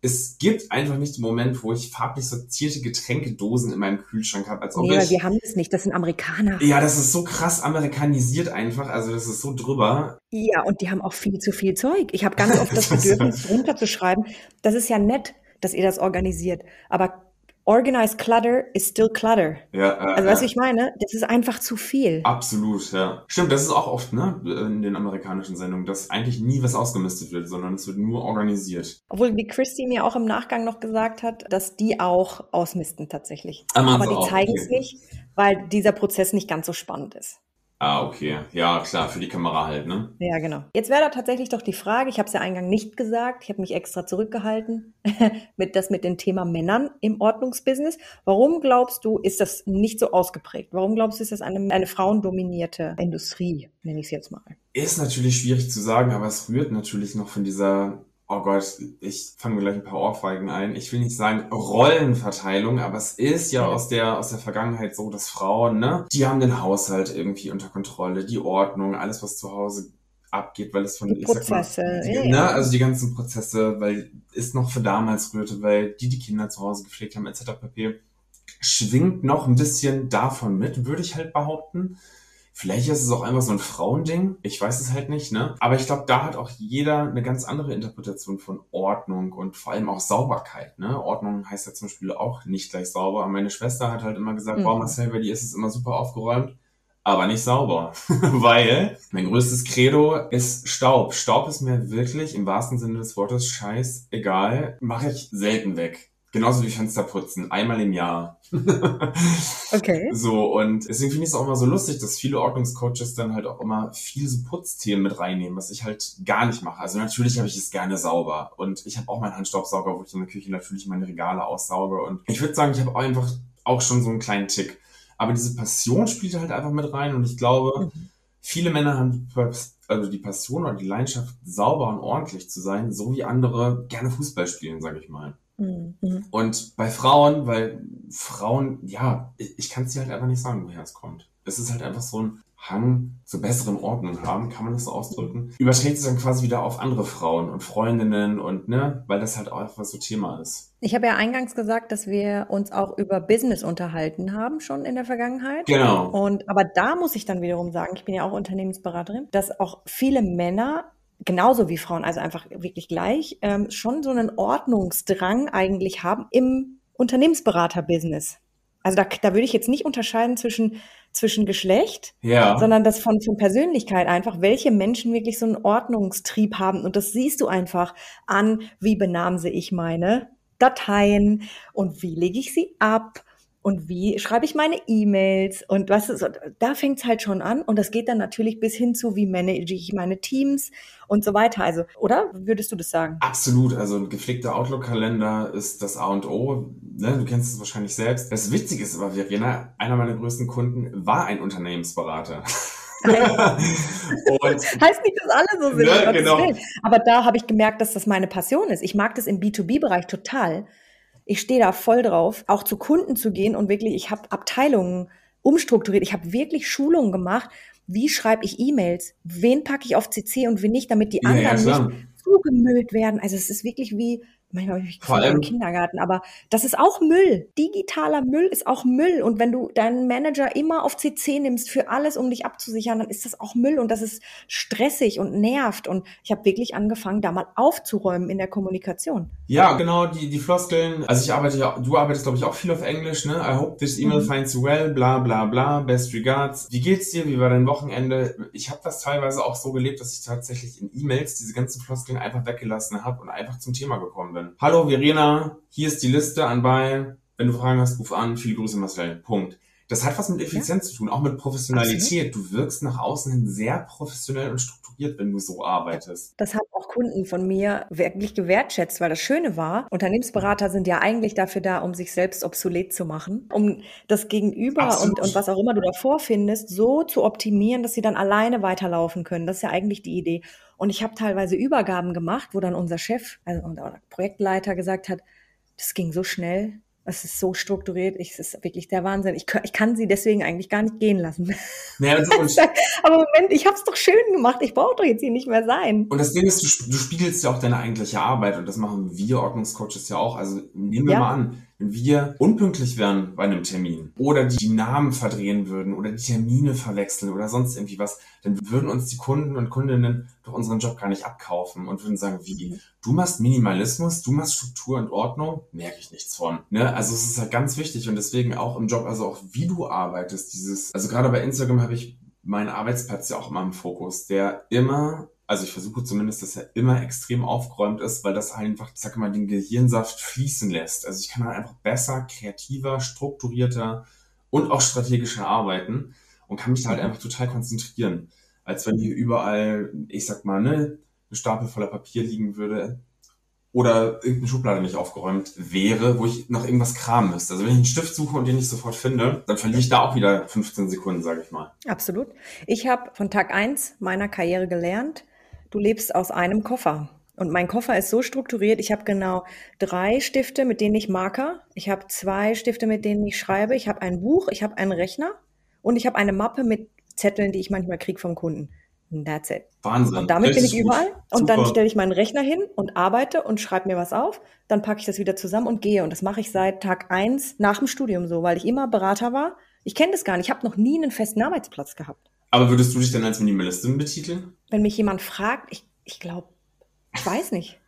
Es gibt einfach nicht den Moment, wo ich farblich sortierte Getränkedosen in meinem Kühlschrank habe, als ob Nee, ich... wir haben das nicht, das sind Amerikaner. Ja, das ist so krass amerikanisiert einfach, also das ist so drüber. Ja, und die haben auch viel zu viel Zeug. Ich habe ganz oft das Bedürfnis, drunter zu schreiben. Das ist ja nett, dass ihr das organisiert. Aber organized clutter is still clutter. Ja, äh, Also, weißt du, äh, ich meine, das ist einfach zu viel. Absolut, ja. Stimmt, das ist auch oft, ne, in den amerikanischen Sendungen, dass eigentlich nie was ausgemistet wird, sondern es wird nur organisiert. Obwohl die Christy mir auch im Nachgang noch gesagt hat, dass die auch ausmisten tatsächlich. Ah, Aber die zeigen es okay. nicht, weil dieser Prozess nicht ganz so spannend ist. Ah, okay. Ja, klar, für die Kamera halt, ne? Ja, genau. Jetzt wäre da tatsächlich doch die Frage, ich habe es ja eingang nicht gesagt, ich habe mich extra zurückgehalten, mit das mit dem Thema Männern im Ordnungsbusiness. Warum glaubst du, ist das nicht so ausgeprägt? Warum glaubst du, ist das eine, eine frauendominierte Industrie, nenne ich es jetzt mal? Ist natürlich schwierig zu sagen, aber es rührt natürlich noch von dieser, oh Gott, ich fange mir gleich ein paar Ohrfeigen ein. Ich will nicht sagen Rollenverteilung, aber es ist ja aus der, aus der Vergangenheit so, dass Frauen, ne, die haben den Haushalt irgendwie unter Kontrolle, die Ordnung, alles, was zu Hause abgeht, weil es von Die sag mal, Prozesse, die, ja, ne, ja. also die ganzen Prozesse, weil es noch für damals rührte, weil die die Kinder zu Hause gepflegt haben etc. pp. Schwingt noch ein bisschen davon mit, würde ich halt behaupten. Vielleicht ist es auch einfach so ein Frauending. Ich weiß es halt nicht, ne? Aber ich glaube, da hat auch jeder eine ganz andere Interpretation von Ordnung und vor allem auch Sauberkeit, ne? Ordnung heißt ja zum Beispiel auch nicht gleich sauber. Meine Schwester hat halt immer gesagt, Mhm. wow, Marcel, bei dir ist es immer super aufgeräumt, aber nicht sauber. Weil mein größtes Credo ist Staub. Staub ist mir wirklich im wahrsten Sinne des Wortes scheißegal. Mache ich selten weg. Genauso wie Fenster putzen, einmal im Jahr. okay. So, und deswegen finde ich es auch immer so lustig, dass viele Ordnungscoaches dann halt auch immer viel so Putzthemen mit reinnehmen, was ich halt gar nicht mache. Also natürlich habe ich es gerne sauber und ich habe auch meinen Handstaubsauger, wo ich in der Küche natürlich meine Regale aussauge und ich würde sagen, ich habe einfach auch schon so einen kleinen Tick. Aber diese Passion spielt halt einfach mit rein und ich glaube, mhm. viele Männer haben also die Passion oder die Leidenschaft, sauber und ordentlich zu sein, so wie andere gerne Fußball spielen, sage ich mal. Mhm. Und bei Frauen, weil Frauen, ja, ich, kann es dir halt einfach nicht sagen, woher es kommt. Es ist halt einfach so ein Hang zur besseren Ordnung haben, kann man das so ausdrücken. Überträgt es dann quasi wieder auf andere Frauen und Freundinnen und ne, weil das halt auch einfach so Thema ist. Ich habe ja eingangs gesagt, dass wir uns auch über Business unterhalten haben, schon in der Vergangenheit. Genau. Und aber da muss ich dann wiederum sagen, ich bin ja auch Unternehmensberaterin, dass auch viele Männer genauso wie Frauen, also einfach wirklich gleich, ähm, schon so einen Ordnungsdrang eigentlich haben im Unternehmensberater-Business. Also da, da würde ich jetzt nicht unterscheiden zwischen, zwischen Geschlecht, ja. sondern das von, von Persönlichkeit einfach, welche Menschen wirklich so einen Ordnungstrieb haben. Und das siehst du einfach an, wie benamse ich meine Dateien und wie lege ich sie ab und wie schreibe ich meine E-Mails und was ist, da fängt es halt schon an und das geht dann natürlich bis hin zu, wie manage ich meine Teams und so weiter. Also, oder würdest du das sagen? Absolut. Also ein gepflegter Outlook-Kalender ist das A und O. Ne? Du kennst es wahrscheinlich selbst. Das Witzige ist aber, Verena, einer meiner größten Kunden war ein Unternehmensberater. heißt nicht, dass alle so sind. Ne, genau. Aber da habe ich gemerkt, dass das meine Passion ist. Ich mag das im B2B-Bereich total ich stehe da voll drauf, auch zu Kunden zu gehen und wirklich, ich habe Abteilungen umstrukturiert. Ich habe wirklich Schulungen gemacht. Wie schreibe ich E-Mails? Wen packe ich auf CC und wen nicht, damit die anderen ja, nicht zugemüllt werden? Also es ist wirklich wie manchmal habe ich Vor im Kindergarten, aber das ist auch Müll. Digitaler Müll ist auch Müll. Und wenn du deinen Manager immer auf CC nimmst für alles, um dich abzusichern, dann ist das auch Müll und das ist stressig und nervt. Und ich habe wirklich angefangen, da mal aufzuräumen in der Kommunikation. Ja, genau, die, die Floskeln. Also ich arbeite ja, du arbeitest, glaube ich, auch viel auf Englisch, ne? I hope this email mhm. finds you well, bla bla bla, best regards. Wie geht's dir? Wie war dein Wochenende? Ich habe das teilweise auch so gelebt, dass ich tatsächlich in E-Mails diese ganzen Floskeln einfach weggelassen habe und einfach zum Thema gekommen bin bin. Hallo Verena, hier ist die Liste anbei. Wenn du Fragen hast, ruf an. Viele Grüße Marcel. Punkt. Das hat was mit Effizienz ja. zu tun, auch mit Professionalität. Absolut. Du wirkst nach außen hin sehr professionell und strukturiert, wenn du so arbeitest. Das haben auch Kunden von mir wirklich gewertschätzt, weil das Schöne war, Unternehmensberater sind ja eigentlich dafür da, um sich selbst obsolet zu machen, um das Gegenüber und, und was auch immer du davor findest, so zu optimieren, dass sie dann alleine weiterlaufen können. Das ist ja eigentlich die Idee. Und ich habe teilweise Übergaben gemacht, wo dann unser Chef, also unser Projektleiter gesagt hat, das ging so schnell, es ist so strukturiert, es ist wirklich der Wahnsinn. Ich, ich kann sie deswegen eigentlich gar nicht gehen lassen. Ja, Aber Moment, ich habe es doch schön gemacht. Ich brauche doch jetzt hier nicht mehr sein. Und das Ding ist, du, du, spiegelst ja auch deine eigentliche Arbeit und das machen wir Ordnungscoaches ja auch. Also nehmen wir ja. mal an, wir unpünktlich wären bei einem Termin oder die Namen verdrehen würden oder die Termine verwechseln oder sonst irgendwie was, dann würden uns die Kunden und Kundinnen doch unseren Job gar nicht abkaufen und würden sagen, wie, du machst Minimalismus, du machst Struktur und Ordnung, merke ich nichts von. Ne? Also es ist halt ganz wichtig und deswegen auch im Job, also auch wie du arbeitest, dieses, also gerade bei Instagram habe ich meinen Arbeitsplatz ja auch immer im Fokus, der immer also ich versuche zumindest, dass er immer extrem aufgeräumt ist, weil das einfach, sag mal, den Gehirnsaft fließen lässt. Also ich kann halt einfach besser, kreativer, strukturierter und auch strategischer arbeiten und kann mich da halt einfach total konzentrieren, als wenn hier überall, ich sag mal, ne, eine Stapel voller Papier liegen würde oder irgendeine Schublade nicht aufgeräumt wäre, wo ich noch irgendwas kramen müsste. Also wenn ich einen Stift suche und den nicht sofort finde, dann verliere ich da auch wieder 15 Sekunden, sage ich mal. Absolut. Ich habe von Tag eins meiner Karriere gelernt, du lebst aus einem Koffer. Und mein Koffer ist so strukturiert, ich habe genau drei Stifte, mit denen ich marker. Ich habe zwei Stifte, mit denen ich schreibe. Ich habe ein Buch, ich habe einen Rechner und ich habe eine Mappe mit Zetteln, die ich manchmal kriege vom Kunden. And that's it. Wahnsinn. Und damit bin ich überall. Gut. Und dann stelle ich meinen Rechner hin und arbeite und schreibe mir was auf. Dann packe ich das wieder zusammen und gehe. Und das mache ich seit Tag eins nach dem Studium so, weil ich immer Berater war. Ich kenne das gar nicht. Ich habe noch nie einen festen Arbeitsplatz gehabt. Aber würdest du dich denn als Minimalistin betiteln? Wenn mich jemand fragt, ich, ich glaube, ich weiß nicht.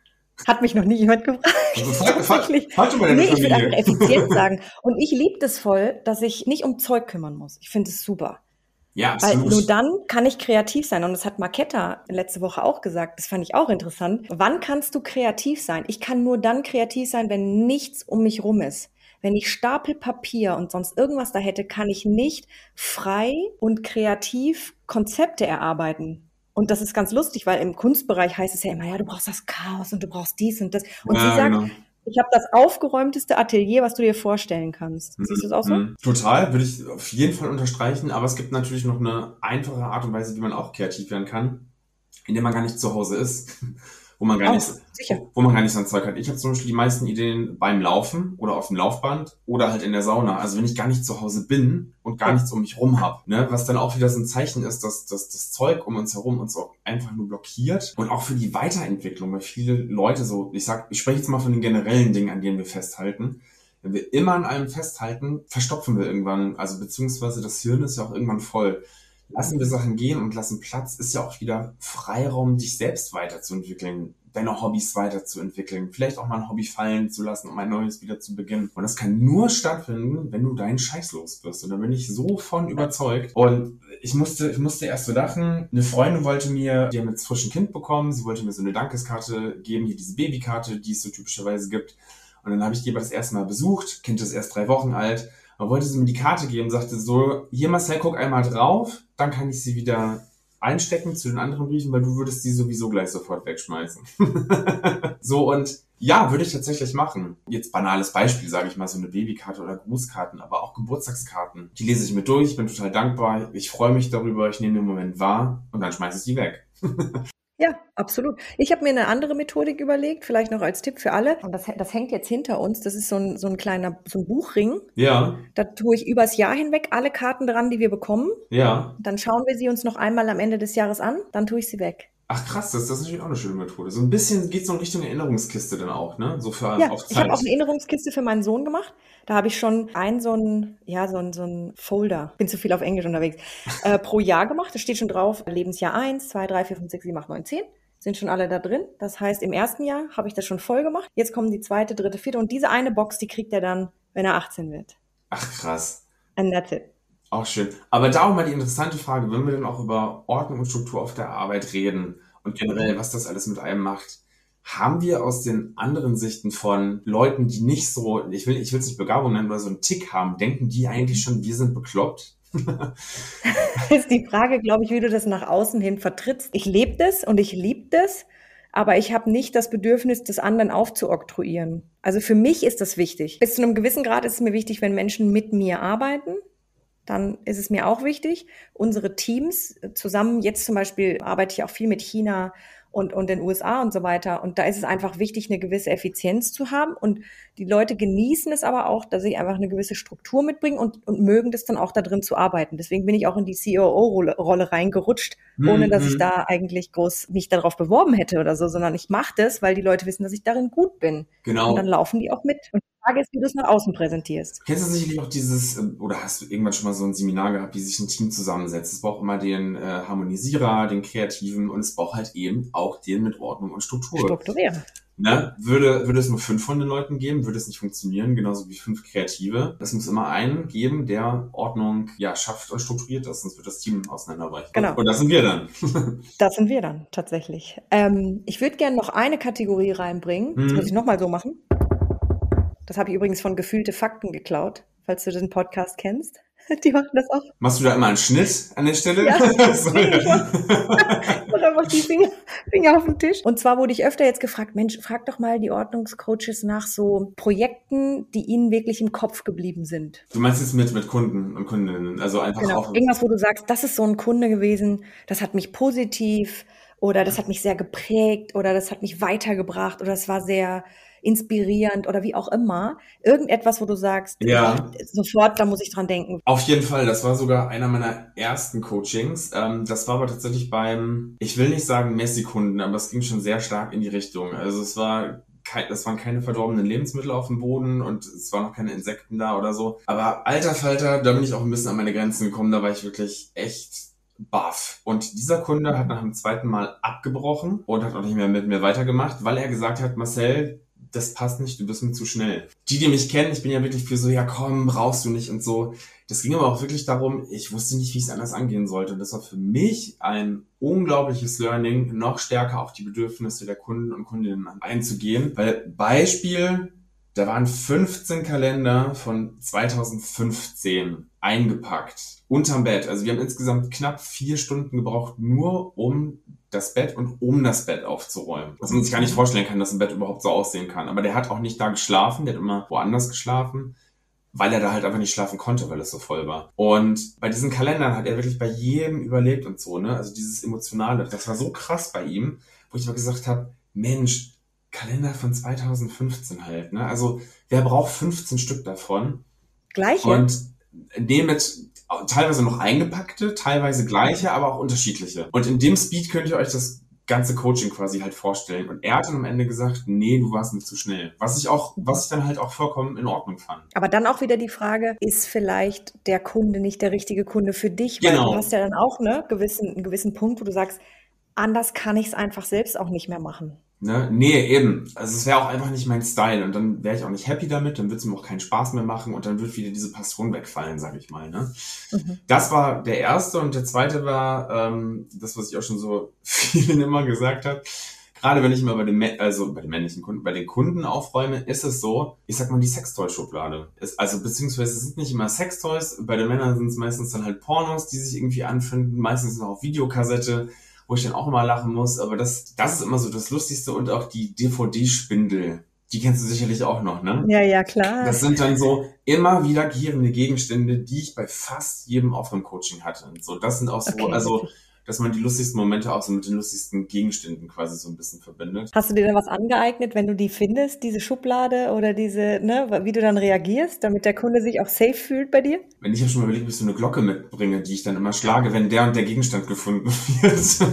Hat mich noch nie jemand gefragt. Also frag, frag, frag mal nee, ich würde einfach effizient sagen. Und ich liebe das voll, dass ich nicht um Zeug kümmern muss. Ich finde es super. Ja, Weil absolut. nur dann kann ich kreativ sein. Und das hat Marketta letzte Woche auch gesagt. Das fand ich auch interessant. Wann kannst du kreativ sein? Ich kann nur dann kreativ sein, wenn nichts um mich rum ist. Wenn ich Stapel Papier und sonst irgendwas da hätte, kann ich nicht frei und kreativ Konzepte erarbeiten. Und das ist ganz lustig, weil im Kunstbereich heißt es ja immer, ja, du brauchst das Chaos und du brauchst dies und das. Und Ja, sie sagt, genau. ich habe das aufgeräumteste Atelier, was du dir vorstellen kannst. Siehst du es auch so? Mhm. Total, würde ich auf jeden Fall unterstreichen, aber es gibt natürlich noch eine einfache Art und Weise, wie man auch kreativ werden kann, indem man gar nicht zu Hause ist, wo man gar Auch, nicht, sicher. wo man gar nicht so ein Zeug hat. Ich habe zum Beispiel die meisten Ideen beim Laufen oder auf dem Laufband oder halt in der Sauna. Also wenn ich gar nicht zu Hause bin und gar nichts um mich rum habe, ne? was dann auch wieder so ein Zeichen ist, dass, dass das Zeug um uns herum uns auch einfach nur blockiert und auch für die Weiterentwicklung, weil viele Leute so, ich sag, ich spreche jetzt mal von den generellen Dingen, an denen wir festhalten, wenn wir immer an allem festhalten, verstopfen wir irgendwann, also beziehungsweise das Hirn ist ja auch irgendwann voll. Lassen wir Sachen gehen und lassen Platz, ist ja auch wieder Freiraum, dich selbst weiterzuentwickeln, deine Hobbys weiterzuentwickeln, vielleicht auch mal ein Hobby fallen zu lassen, um ein neues wieder zu beginnen. Und das kann nur stattfinden, wenn du deinen Scheiß los wirst. Und da bin ich so von überzeugt. Und ich musste, ich musste erst so lachen. Eine Freundin wollte mir, die haben jetzt frisch ein Kind bekommen, sie wollte mir so eine Dankeskarte geben, hier diese Babykarte, die es so typischerweise gibt. Und dann habe ich die aber das erste Mal besucht, Kind ist erst drei Wochen alt, aber wollte sie mir die Karte geben, sagte so, hier Marcel, guck einmal drauf, dann kann ich sie wieder einstecken zu den anderen Briefen, weil du würdest die sowieso gleich sofort wegschmeißen. so und ja, würde ich tatsächlich machen. Jetzt banales Beispiel, sage ich mal, so eine Babykarte oder Grußkarten, aber auch Geburtstagskarten. Die lese ich mir durch, ich bin total dankbar, ich freue mich darüber, ich nehme den Moment wahr und dann schmeiße ich die weg. Ja, absolut. Ich habe mir eine andere Methodik überlegt, vielleicht noch als Tipp für alle. Und das, das hängt jetzt hinter uns. Das ist so ein, so ein kleiner so ein Buchring. Ja, Da tue ich übers Jahr hinweg alle Karten dran, die wir bekommen. ja. Dann schauen wir sie uns noch einmal am Ende des Jahres an. Dann tue ich sie weg. Ach krass, das, das ist natürlich auch eine schöne Methode. So ein bisschen geht so in Richtung Erinnerungskiste dann auch, ne? So für Ja, auf ich habe Zeit. auch eine Erinnerungskiste für meinen Sohn gemacht. Da habe ich schon ein so ein, ja, so ein, so ein Folder, bin zu viel auf Englisch unterwegs, äh, pro Jahr gemacht. Da steht schon drauf, Lebensjahr 1, 2, 3, 4, 5, 6, 7, 8, 9, 10. Sind schon alle da drin. Das heißt, im ersten Jahr habe ich das schon voll gemacht. Jetzt kommen die zweite, dritte, vierte. Und diese eine Box, die kriegt er dann, wenn er 18 wird. Ach krass. And that's it. Auch schön. Aber da auch mal die interessante Frage, wenn wir dann auch über Ordnung und Struktur auf der Arbeit reden und generell, was das alles mit einem macht, haben wir aus den anderen Sichten von Leuten, die nicht so, ich will, ich will es nicht Begabung nennen, oder so einen Tick haben, denken die eigentlich schon, wir sind bekloppt? ist die Frage, glaube ich, wie du das nach außen hin vertrittst. Ich lebe das und ich liebe das, aber ich habe nicht das Bedürfnis, das anderen aufzuoktroyieren. Also für mich ist das wichtig. Bis zu einem gewissen Grad ist es mir wichtig, wenn Menschen mit mir arbeiten. Dann ist es mir auch wichtig, unsere Teams zusammen, jetzt zum Beispiel arbeite ich auch viel mit China und, und den USA und so weiter. Und da ist es einfach wichtig, eine gewisse Effizienz zu haben. Und die Leute genießen es aber auch, dass sie einfach eine gewisse Struktur mitbringen und, und mögen das dann auch da drin zu arbeiten. Deswegen bin ich auch in die COO-Rolle Rolle reingerutscht, ohne dass ich Mhm. da eigentlich groß mich darauf beworben hätte oder so, sondern ich mache das, weil die Leute wissen, dass ich darin gut bin. Und Genau. dann laufen die auch mit. Und Frage ist, wie du es nach außen präsentierst. Kennst du sicherlich auch dieses, ähm, oder hast du irgendwann schon mal so ein Seminar gehabt, wie sich ein Team zusammensetzt? Es braucht immer den äh, Harmonisierer, den Kreativen und es braucht halt eben auch den mit Ordnung und Struktur. Strukturieren. Ne? Würde, würde es nur fünf von den Leuten geben, würde es nicht funktionieren, genauso wie fünf Kreative. Es muss immer einen geben, der Ordnung ja, schafft und strukturiert ist, sonst wird das Team auseinanderbrechen. Genau. Und das sind wir dann. Das sind wir dann tatsächlich. Ähm, ich würde gerne noch eine Kategorie reinbringen. Das Mhm. muss ich nochmal so machen. Das habe ich übrigens von Gefühlte Fakten geklaut, falls du den Podcast kennst. Die machen das auch. Machst du da immer einen Schnitt an der Stelle? Ja. Und einfach die Finger, Finger auf den Tisch. Und zwar wurde ich öfter jetzt gefragt, Mensch, frag doch mal die Ordnungscoaches nach so Projekten, die ihnen wirklich im Kopf geblieben sind. Du meinst jetzt mit, mit Kunden und Kundinnen, also einfach Genau. auch. Irgendwas, wo du sagst, das ist so ein Kunde gewesen, das hat mich positiv oder das hat mich sehr geprägt oder das hat mich weitergebracht oder das war sehr inspirierend oder wie auch immer. Irgendetwas, wo du sagst, Ja. sofort, da muss ich dran denken. Auf jeden Fall, das war sogar einer meiner ersten Coachings. Ähm, das war aber tatsächlich beim, ich will nicht sagen Messikunden, aber es ging schon sehr stark in die Richtung. Also es war das waren keine verdorbenen Lebensmittel auf dem Boden und es waren noch keine Insekten da oder so. Aber alter Falter, da bin ich auch ein bisschen an meine Grenzen gekommen, da war ich wirklich echt baff. Und dieser Kunde hat nach dem zweiten Mal abgebrochen und hat auch nicht mehr mit mir weitergemacht, weil er gesagt hat, Marcel, das passt nicht, du bist mir zu schnell. Die, die mich kennen, ich bin ja wirklich für so, ja komm, brauchst du nicht und so. Das ging aber auch wirklich darum, ich wusste nicht, wie es anders angehen sollte. Und das war für mich ein unglaubliches Learning, noch stärker auf die Bedürfnisse der Kunden und Kundinnen einzugehen. Weil Beispiel, da waren 15 Kalender von 2015 eingepackt unterm Bett. Also wir haben insgesamt knapp vier Stunden gebraucht, nur um das Bett und um das Bett aufzuräumen. Was man sich gar nicht vorstellen kann, dass ein Bett überhaupt so aussehen kann. Aber der hat auch nicht da geschlafen, der hat immer woanders geschlafen, weil er da halt einfach nicht schlafen konnte, weil es so voll war. Und bei diesen Kalendern hat er wirklich bei jedem überlebt und so, ne? Also dieses Emotionale, das war so krass bei ihm, wo ich aber gesagt habe, Mensch, Kalender von 2015 halt, ne? Also wer braucht 15 Stück davon? Gleiche. Und nee, mit teilweise noch eingepackte, teilweise gleiche, aber auch unterschiedliche. Und in dem Speed könnt ihr euch das ganze Coaching quasi halt vorstellen. Und er hat dann am Ende gesagt, nee, du warst mir zu schnell. Was ich auch, was ich dann halt auch vollkommen in Ordnung fand. Aber dann auch wieder die Frage, ist vielleicht der Kunde nicht der richtige Kunde für dich? Weil Genau. du hast ja dann auch ne, gewissen, einen gewissen Punkt, wo du sagst, anders kann ich es einfach selbst auch nicht mehr machen. Ne? Nee, eben. Also es wäre auch einfach nicht mein Style und dann wäre ich auch nicht happy damit, dann wird es mir auch keinen Spaß mehr machen und dann wird wieder diese Passion wegfallen, sag ich mal. Ne? Mhm. Das war der erste und der zweite war ähm, das, was ich auch schon so vielen immer gesagt habe. Gerade wenn ich immer bei den, also bei den männlichen Kunden, bei den Kunden aufräume, ist es so, ich sag mal die Sextoy-Schublade. Also beziehungsweise es sind nicht immer Sextoys, bei den Männern sind es meistens dann halt Pornos, die sich irgendwie anfinden, meistens noch auf Videokassette, wo ich dann auch immer lachen muss. Aber das, das ist immer so das Lustigste und auch die DVD-Spindel. Die kennst du sicherlich auch noch, ne? Ja, ja, klar. Das sind dann so immer wiederkehrende Gegenstände, die ich bei fast jedem Aufräumcoaching hatte. Und so, das sind auch so, Okay, also. Dass man die lustigsten Momente auch so mit den lustigsten Gegenständen quasi so ein bisschen verbindet. Hast du dir da was angeeignet, wenn du die findest, diese Schublade oder diese, ne, wie du dann reagierst, damit der Kunde sich auch safe fühlt bei dir? Wenn ich ja schon mal überlegt, ob ich so eine Glocke mitbringe, die ich dann immer schlage, wenn der und der Gegenstand gefunden wird.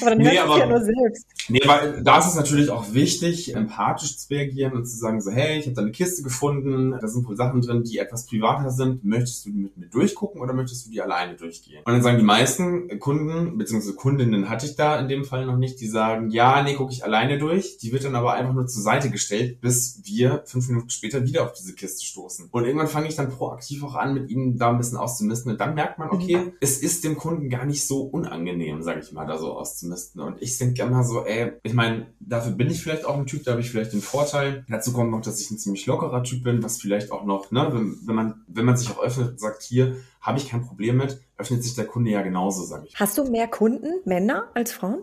Aber dann Nee, aber- ja nur selbst. Nee, weil da ist es natürlich auch wichtig, empathisch zu reagieren und zu sagen so, hey, ich habe da eine Kiste gefunden, da sind wohl Sachen drin, die etwas privater sind. Möchtest du die mit mir durchgucken oder möchtest du die alleine durchgehen? Und dann sagen die meisten Kunden, beziehungsweise Kundinnen hatte ich da in dem Fall noch nicht, die sagen, ja, nee, gucke ich alleine durch. Die wird dann aber einfach nur zur Seite gestellt, bis wir fünf Minuten später wieder auf diese Kiste stoßen. Und irgendwann fange ich dann proaktiv auch an, mit ihnen da ein bisschen auszumisten. Und dann merkt man, okay, es ist dem Kunden gar nicht so unangenehm, sage ich mal, da so auszumisten. Und ich denke immer so, ey, ich meine, dafür bin ich vielleicht auch ein Typ, da habe ich vielleicht den Vorteil. Dazu kommt noch, dass ich ein ziemlich lockerer Typ bin, was vielleicht auch noch, ne, wenn, wenn man, wenn man sich auch öffnet und sagt, hier habe ich kein Problem mit, öffnet sich der Kunde ja genauso, sage ich. Hast du mehr Kunden, Männer als Frauen?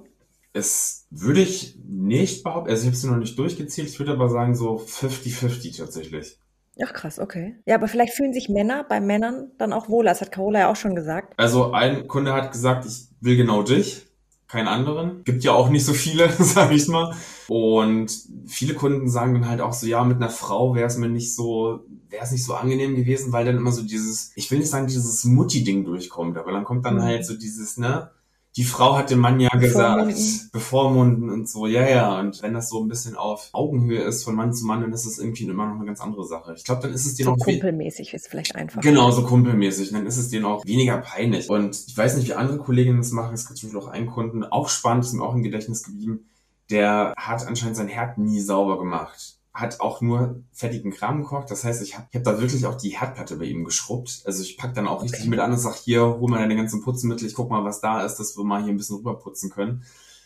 Es würde ich nicht behaupten, also ich habe es noch nicht durchgezählt, ich würde aber sagen so 50-50 tatsächlich. Ach krass, okay. Ja, aber vielleicht fühlen sich Männer bei Männern dann auch wohler. Das hat Carola ja auch schon gesagt. Also ein Kunde hat gesagt, ich will genau dich, keinen anderen. Gibt ja auch nicht so viele, sage ich mal. Und viele Kunden sagen dann halt auch so, ja, mit einer Frau wäre es mir nicht so, wäre es nicht so angenehm gewesen, weil dann immer so dieses, ich will nicht sagen, dieses Mutti-Ding durchkommt, aber dann kommt dann Mhm. halt so dieses, ne, die Frau hat dem Mann ja gesagt, Bevormunden. und so, ja, ja. Und wenn das so ein bisschen auf Augenhöhe ist von Mann zu Mann, dann ist das irgendwie immer noch eine ganz andere Sache. Ich glaube, dann ist es dir So noch kumpelmäßig ist vielleicht einfach. Genau, so kumpelmäßig. Dann ist es denen auch weniger peinlich. Und ich weiß nicht, wie andere Kolleginnen das machen. Es gibt zum Beispiel auch einen Kunden, auch spannend, ist mir auch im Gedächtnis geblieben, der hat anscheinend sein Herd nie sauber gemacht. Hat auch nur fettigen Kram gekocht. Das heißt, ich habe ich hab da wirklich auch die Herdplatte bei ihm geschrubbt. Also ich pack dann auch richtig Okay. mit an und sag, hier, hol mal deine ganzen Putzmittel, ich guck mal, was da ist, dass wir mal hier ein bisschen rüberputzen können.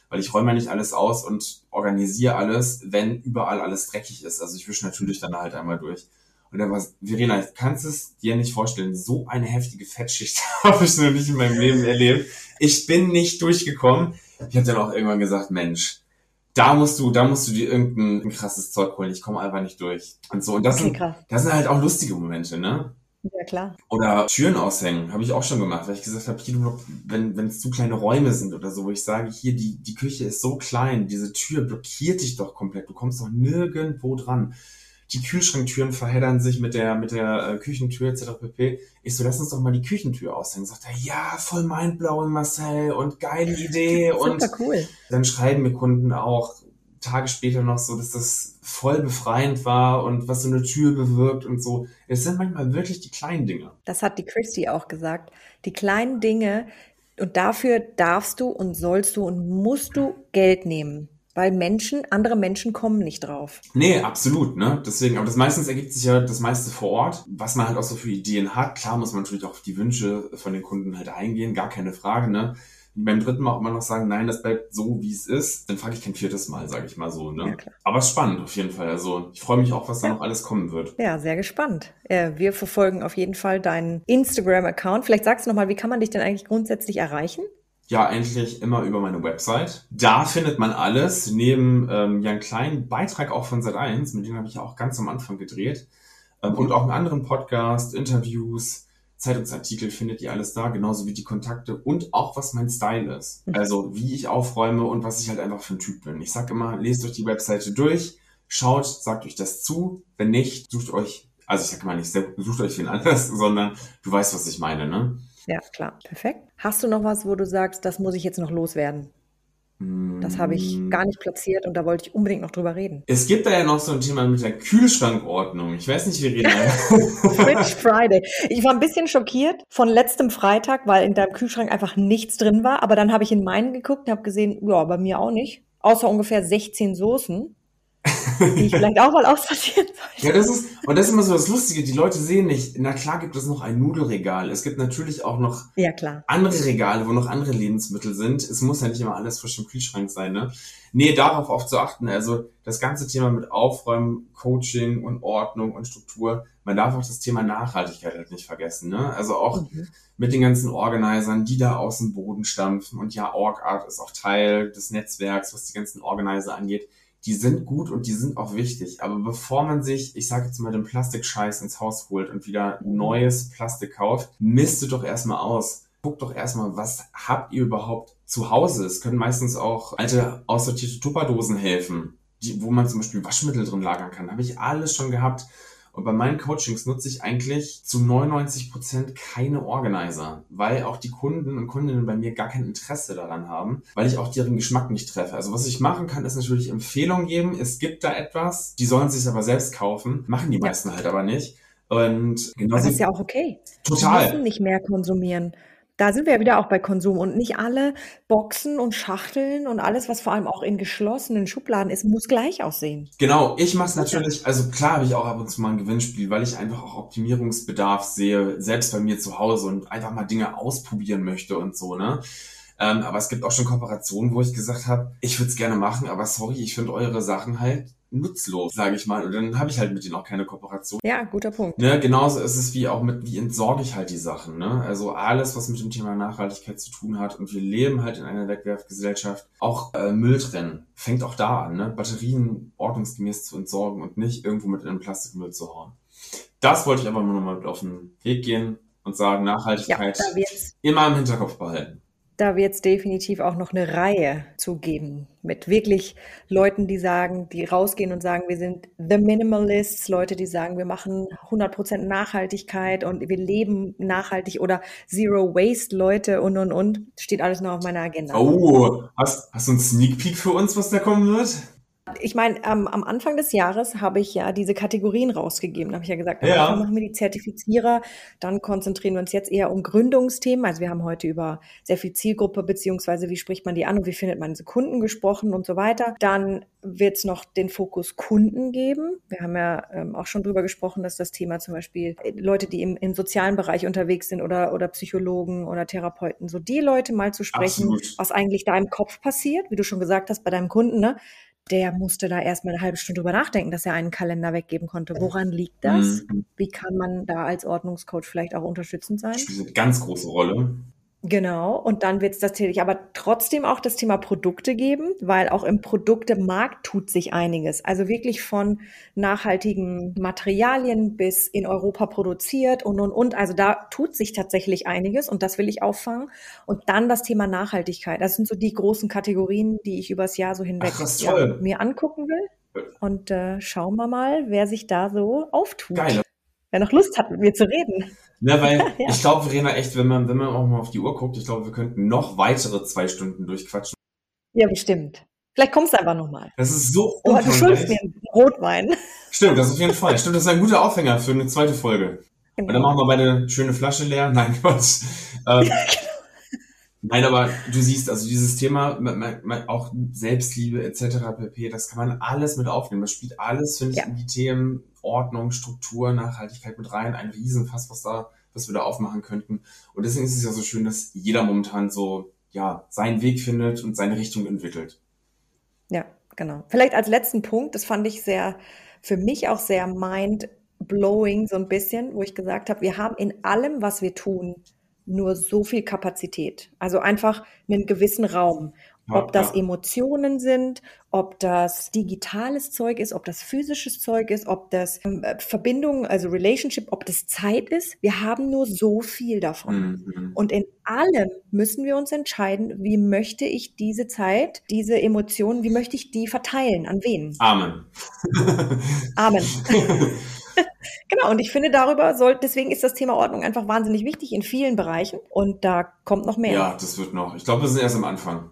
Weil ich räume ja nicht alles aus und organisiere alles, wenn überall alles dreckig ist. Also ich wische natürlich dann halt einmal durch. Und dann war Verena, ich kannst es dir nicht vorstellen, so eine heftige Fettschicht habe ich noch nicht in meinem Leben erlebt. Ich bin nicht durchgekommen. Ich habe dann auch irgendwann gesagt, Mensch, da musst du, da musst du dir irgendein ein krasses Zeug holen. Ich komme einfach nicht durch. Und so. Und das Okay, sind, krass. das sind halt auch lustige Momente, ne? Ja, klar. Oder Türen aushängen, habe ich auch schon gemacht, weil ich gesagt habe, hier, wenn wenn es zu kleine Räume sind oder so, wo ich sage, hier, die, die Küche ist so klein, diese Tür blockiert dich doch komplett, du kommst doch nirgendwo dran. Die Kühlschranktüren verheddern sich mit der, mit der äh, Küchentür etc. pp. Ich so, lass uns doch mal die Küchentür aushängen. Sagt er, ja, voll mindblowing, Marcel, und geile Idee. und cool. dann schreiben mir Kunden auch Tage später noch so, dass das voll befreiend war und was so eine Tür bewirkt und so. Es sind manchmal wirklich die kleinen Dinge. Das hat die Christy auch gesagt. Die kleinen Dinge und dafür darfst du und sollst du und musst du Geld nehmen. Weil Menschen, andere Menschen kommen nicht drauf. Nee, absolut, ne? Deswegen, aber das meistens ergibt sich ja das meiste vor Ort, was man halt auch so für Ideen hat. Klar muss man natürlich auch auf die Wünsche von den Kunden halt eingehen, gar keine Frage, ne? beim dritten Mal auch immer noch sagen, nein, das bleibt so, wie es ist, dann frage ich kein viertes Mal, sage ich mal so. Ne? Ja, Aber es ist spannend auf jeden Fall. Also ich freue mich auch, was da noch alles kommen wird. Ja, sehr gespannt. Äh, wir verfolgen auf jeden Fall deinen Instagram-Account. Vielleicht sagst du nochmal, wie kann man dich denn eigentlich grundsätzlich erreichen? Ja, eigentlich immer über meine Website. Da findet man alles, neben ähm, ja einen kleinen Beitrag auch von Sat1, mit dem habe ich ja auch ganz am Anfang gedreht. Ähm, und auch einen anderen Podcast, Interviews, Zeitungsartikel findet ihr alles da, genauso wie die Kontakte und auch was mein Style ist. Mhm. Also wie ich aufräume und was ich halt einfach für ein Typ bin. Ich sag immer, lest euch die Webseite durch, schaut, sagt euch das zu. Wenn nicht, sucht euch, also ich sag mal nicht, sucht euch wen anders, sondern du weißt, was ich meine, ne? Ja, klar. Perfekt. Hast du noch was, wo du sagst, das muss ich jetzt noch loswerden? Das habe ich mm. gar nicht platziert und da wollte ich unbedingt noch drüber reden. Es gibt da ja noch so ein Thema mit der Kühlschrankordnung. Ich weiß nicht, wie reden Fridge Friday. Ich war ein bisschen schockiert von letztem Freitag, weil in deinem Kühlschrank einfach nichts drin war. Aber dann habe ich in meinen geguckt und habe gesehen, ja, bei mir auch nicht. Außer ungefähr 16 Soßen die ich vielleicht auch mal aussortieren sollte. Ja, das ist, und das ist immer so das Lustige, die Leute sehen nicht, na klar gibt es noch ein Nudelregal. Es gibt natürlich auch noch ja, andere Regale, wo noch andere Lebensmittel sind. Es muss ja nicht immer alles frisch im Kühlschrank sein, ne? Nee, darauf auch zu achten. Also das ganze Thema mit Aufräumen, Coaching und Ordnung und Struktur. Man darf auch das Thema Nachhaltigkeit halt nicht vergessen, ne? Also auch mhm. mit den ganzen Organisern, die da aus dem Boden stampfen. Und ja, OrgArt ist auch Teil des Netzwerks, was die ganzen Organizer angeht die sind gut und die sind auch wichtig. Aber bevor man sich, ich sage jetzt mal, den Plastikscheiß ins Haus holt und wieder neues Plastik kauft, misst doch erstmal aus. Guckt doch erstmal, was habt ihr überhaupt zu Hause? Es können meistens auch alte aussortierte Tupperdosen helfen, die, wo man zum Beispiel Waschmittel drin lagern kann. Habe ich alles schon gehabt. Und bei meinen Coachings nutze ich eigentlich zu 99 Prozent keine Organizer, weil auch die Kunden und Kundinnen bei mir gar kein Interesse daran haben, weil ich auch deren Geschmack nicht treffe. Also was ich machen kann, ist natürlich Empfehlungen geben. Es gibt da etwas, die sollen sich aber selbst kaufen, machen die meisten ja. halt aber nicht. Und genau das ist ja auch okay. Total. Die müssen nicht mehr konsumieren da sind wir ja wieder auch bei Konsum und nicht alle Boxen und Schachteln und alles, was vor allem auch in geschlossenen Schubladen ist, muss gleich aussehen. Genau, ich mache es natürlich, also klar habe ich auch ab und zu mal ein Gewinnspiel, weil ich einfach auch Optimierungsbedarf sehe, selbst bei mir zu Hause und einfach mal Dinge ausprobieren möchte und so, ne? Ähm, aber es gibt auch schon Kooperationen, wo ich gesagt habe, ich würde es gerne machen, aber sorry, ich finde eure Sachen halt nutzlos, sage ich mal. Und dann habe ich halt mit denen auch keine Kooperation. Ja, guter Punkt. Ne, genauso ist es wie auch mit, wie entsorge ich halt die Sachen. Ne? Also alles, was mit dem Thema Nachhaltigkeit zu tun hat. Und wir leben halt in einer Wegwerfgesellschaft. Auch äh, Müll trennen fängt auch da an. Ne? Batterien ordnungsgemäß zu entsorgen und nicht irgendwo mit in den Plastikmüll zu hauen. Das wollte ich aber nur noch mal mit auf den Weg gehen und sagen, Nachhaltigkeit ja, immer im Hinterkopf behalten da wird es definitiv auch noch eine Reihe zu geben mit wirklich Leuten, die sagen, die rausgehen und sagen, wir sind the Minimalists, Leute, die sagen, wir machen 100% Nachhaltigkeit und wir leben nachhaltig oder Zero Waste Leute und und und. Steht alles noch auf meiner Agenda. Oh, hast, hast du einen Sneak Peek für uns, was da kommen wird? Ich meine, ähm, am Anfang des Jahres habe ich ja diese Kategorien rausgegeben. Da habe ich ja gesagt, ja. machen wir die Zertifizierer, dann konzentrieren wir uns jetzt eher um Gründungsthemen. Also wir haben heute über sehr viel Zielgruppe beziehungsweise wie spricht man die an und wie findet man diese Kunden gesprochen und so weiter. Dann wird es noch den Fokus Kunden geben. Wir haben ja ähm, auch schon drüber gesprochen, dass das Thema zum Beispiel äh, Leute, die im, im sozialen Bereich unterwegs sind oder, oder Psychologen oder Therapeuten, so die Leute mal zu sprechen, Absolut. was eigentlich da im Kopf passiert, wie du schon gesagt hast, bei deinem Kunden, ne? Der musste da erstmal eine halbe Stunde drüber nachdenken, dass er einen Kalender weggeben konnte. Woran liegt das? Mhm. Wie kann man da als Ordnungscoach vielleicht auch unterstützend sein? Das spielt eine ganz große Rolle. Genau, und dann wird es tatsächlich aber trotzdem auch das Thema Produkte geben, weil auch im Produktemarkt tut sich einiges. Also wirklich von nachhaltigen Materialien bis in Europa produziert und, und, und. Also da tut sich tatsächlich einiges und das will ich auffangen. Und dann das Thema Nachhaltigkeit. Das sind so die großen Kategorien, die ich übers Jahr so hinweg Ach, ja, mir angucken will. Und äh, schauen wir mal, wer sich da so auftut. Geil. Wer noch Lust hat, mit mir zu reden. Ne, weil ja. ich glaube, Verena, echt, wenn man, wenn man auch mal auf die Uhr guckt, ich glaube, wir könnten noch weitere zwei Stunden durchquatschen. Ja, bestimmt. Vielleicht kommst du einfach nochmal. Das ist so Du, du schuldest mir einen Rotwein. Stimmt, das auf jeden Fall. Stimmt, das ist ein guter Aufhänger für eine zweite Folge. Genau. Und dann machen wir beide eine schöne Flasche leer. Nein, Quatsch. Ähm, Nein, aber du siehst, also dieses Thema, auch Selbstliebe etc. pp, das kann man alles mit aufnehmen. Das spielt alles, finde ich, ja. in die Themen Ordnung, Struktur, Nachhaltigkeit mit rein. Ein Riesenfass, was da, was wir da aufmachen könnten. Und deswegen ist es ja so schön, dass jeder momentan so, ja, seinen Weg findet und seine Richtung entwickelt. Ja, genau. Vielleicht als letzten Punkt, das fand ich sehr, für mich auch sehr mind blowing so ein bisschen, wo ich gesagt habe, wir haben in allem, was wir tun, nur so viel Kapazität. Also einfach einen gewissen Raum. Ob das Emotionen sind, ob das digitales Zeug ist, ob das physisches Zeug ist, ob das ähm, Verbindung, also Relationship, ob das Zeit ist. Wir haben nur so viel davon. Mhm. Und in allem müssen wir uns entscheiden, wie möchte ich diese Zeit, diese Emotionen, wie möchte ich die verteilen? An wen? Amen. Amen. genau, und ich finde darüber soll, deswegen ist das Thema Ordnung einfach wahnsinnig wichtig in vielen Bereichen und da kommt noch mehr. Ja, das wird noch. Ich glaube, wir sind erst am Anfang.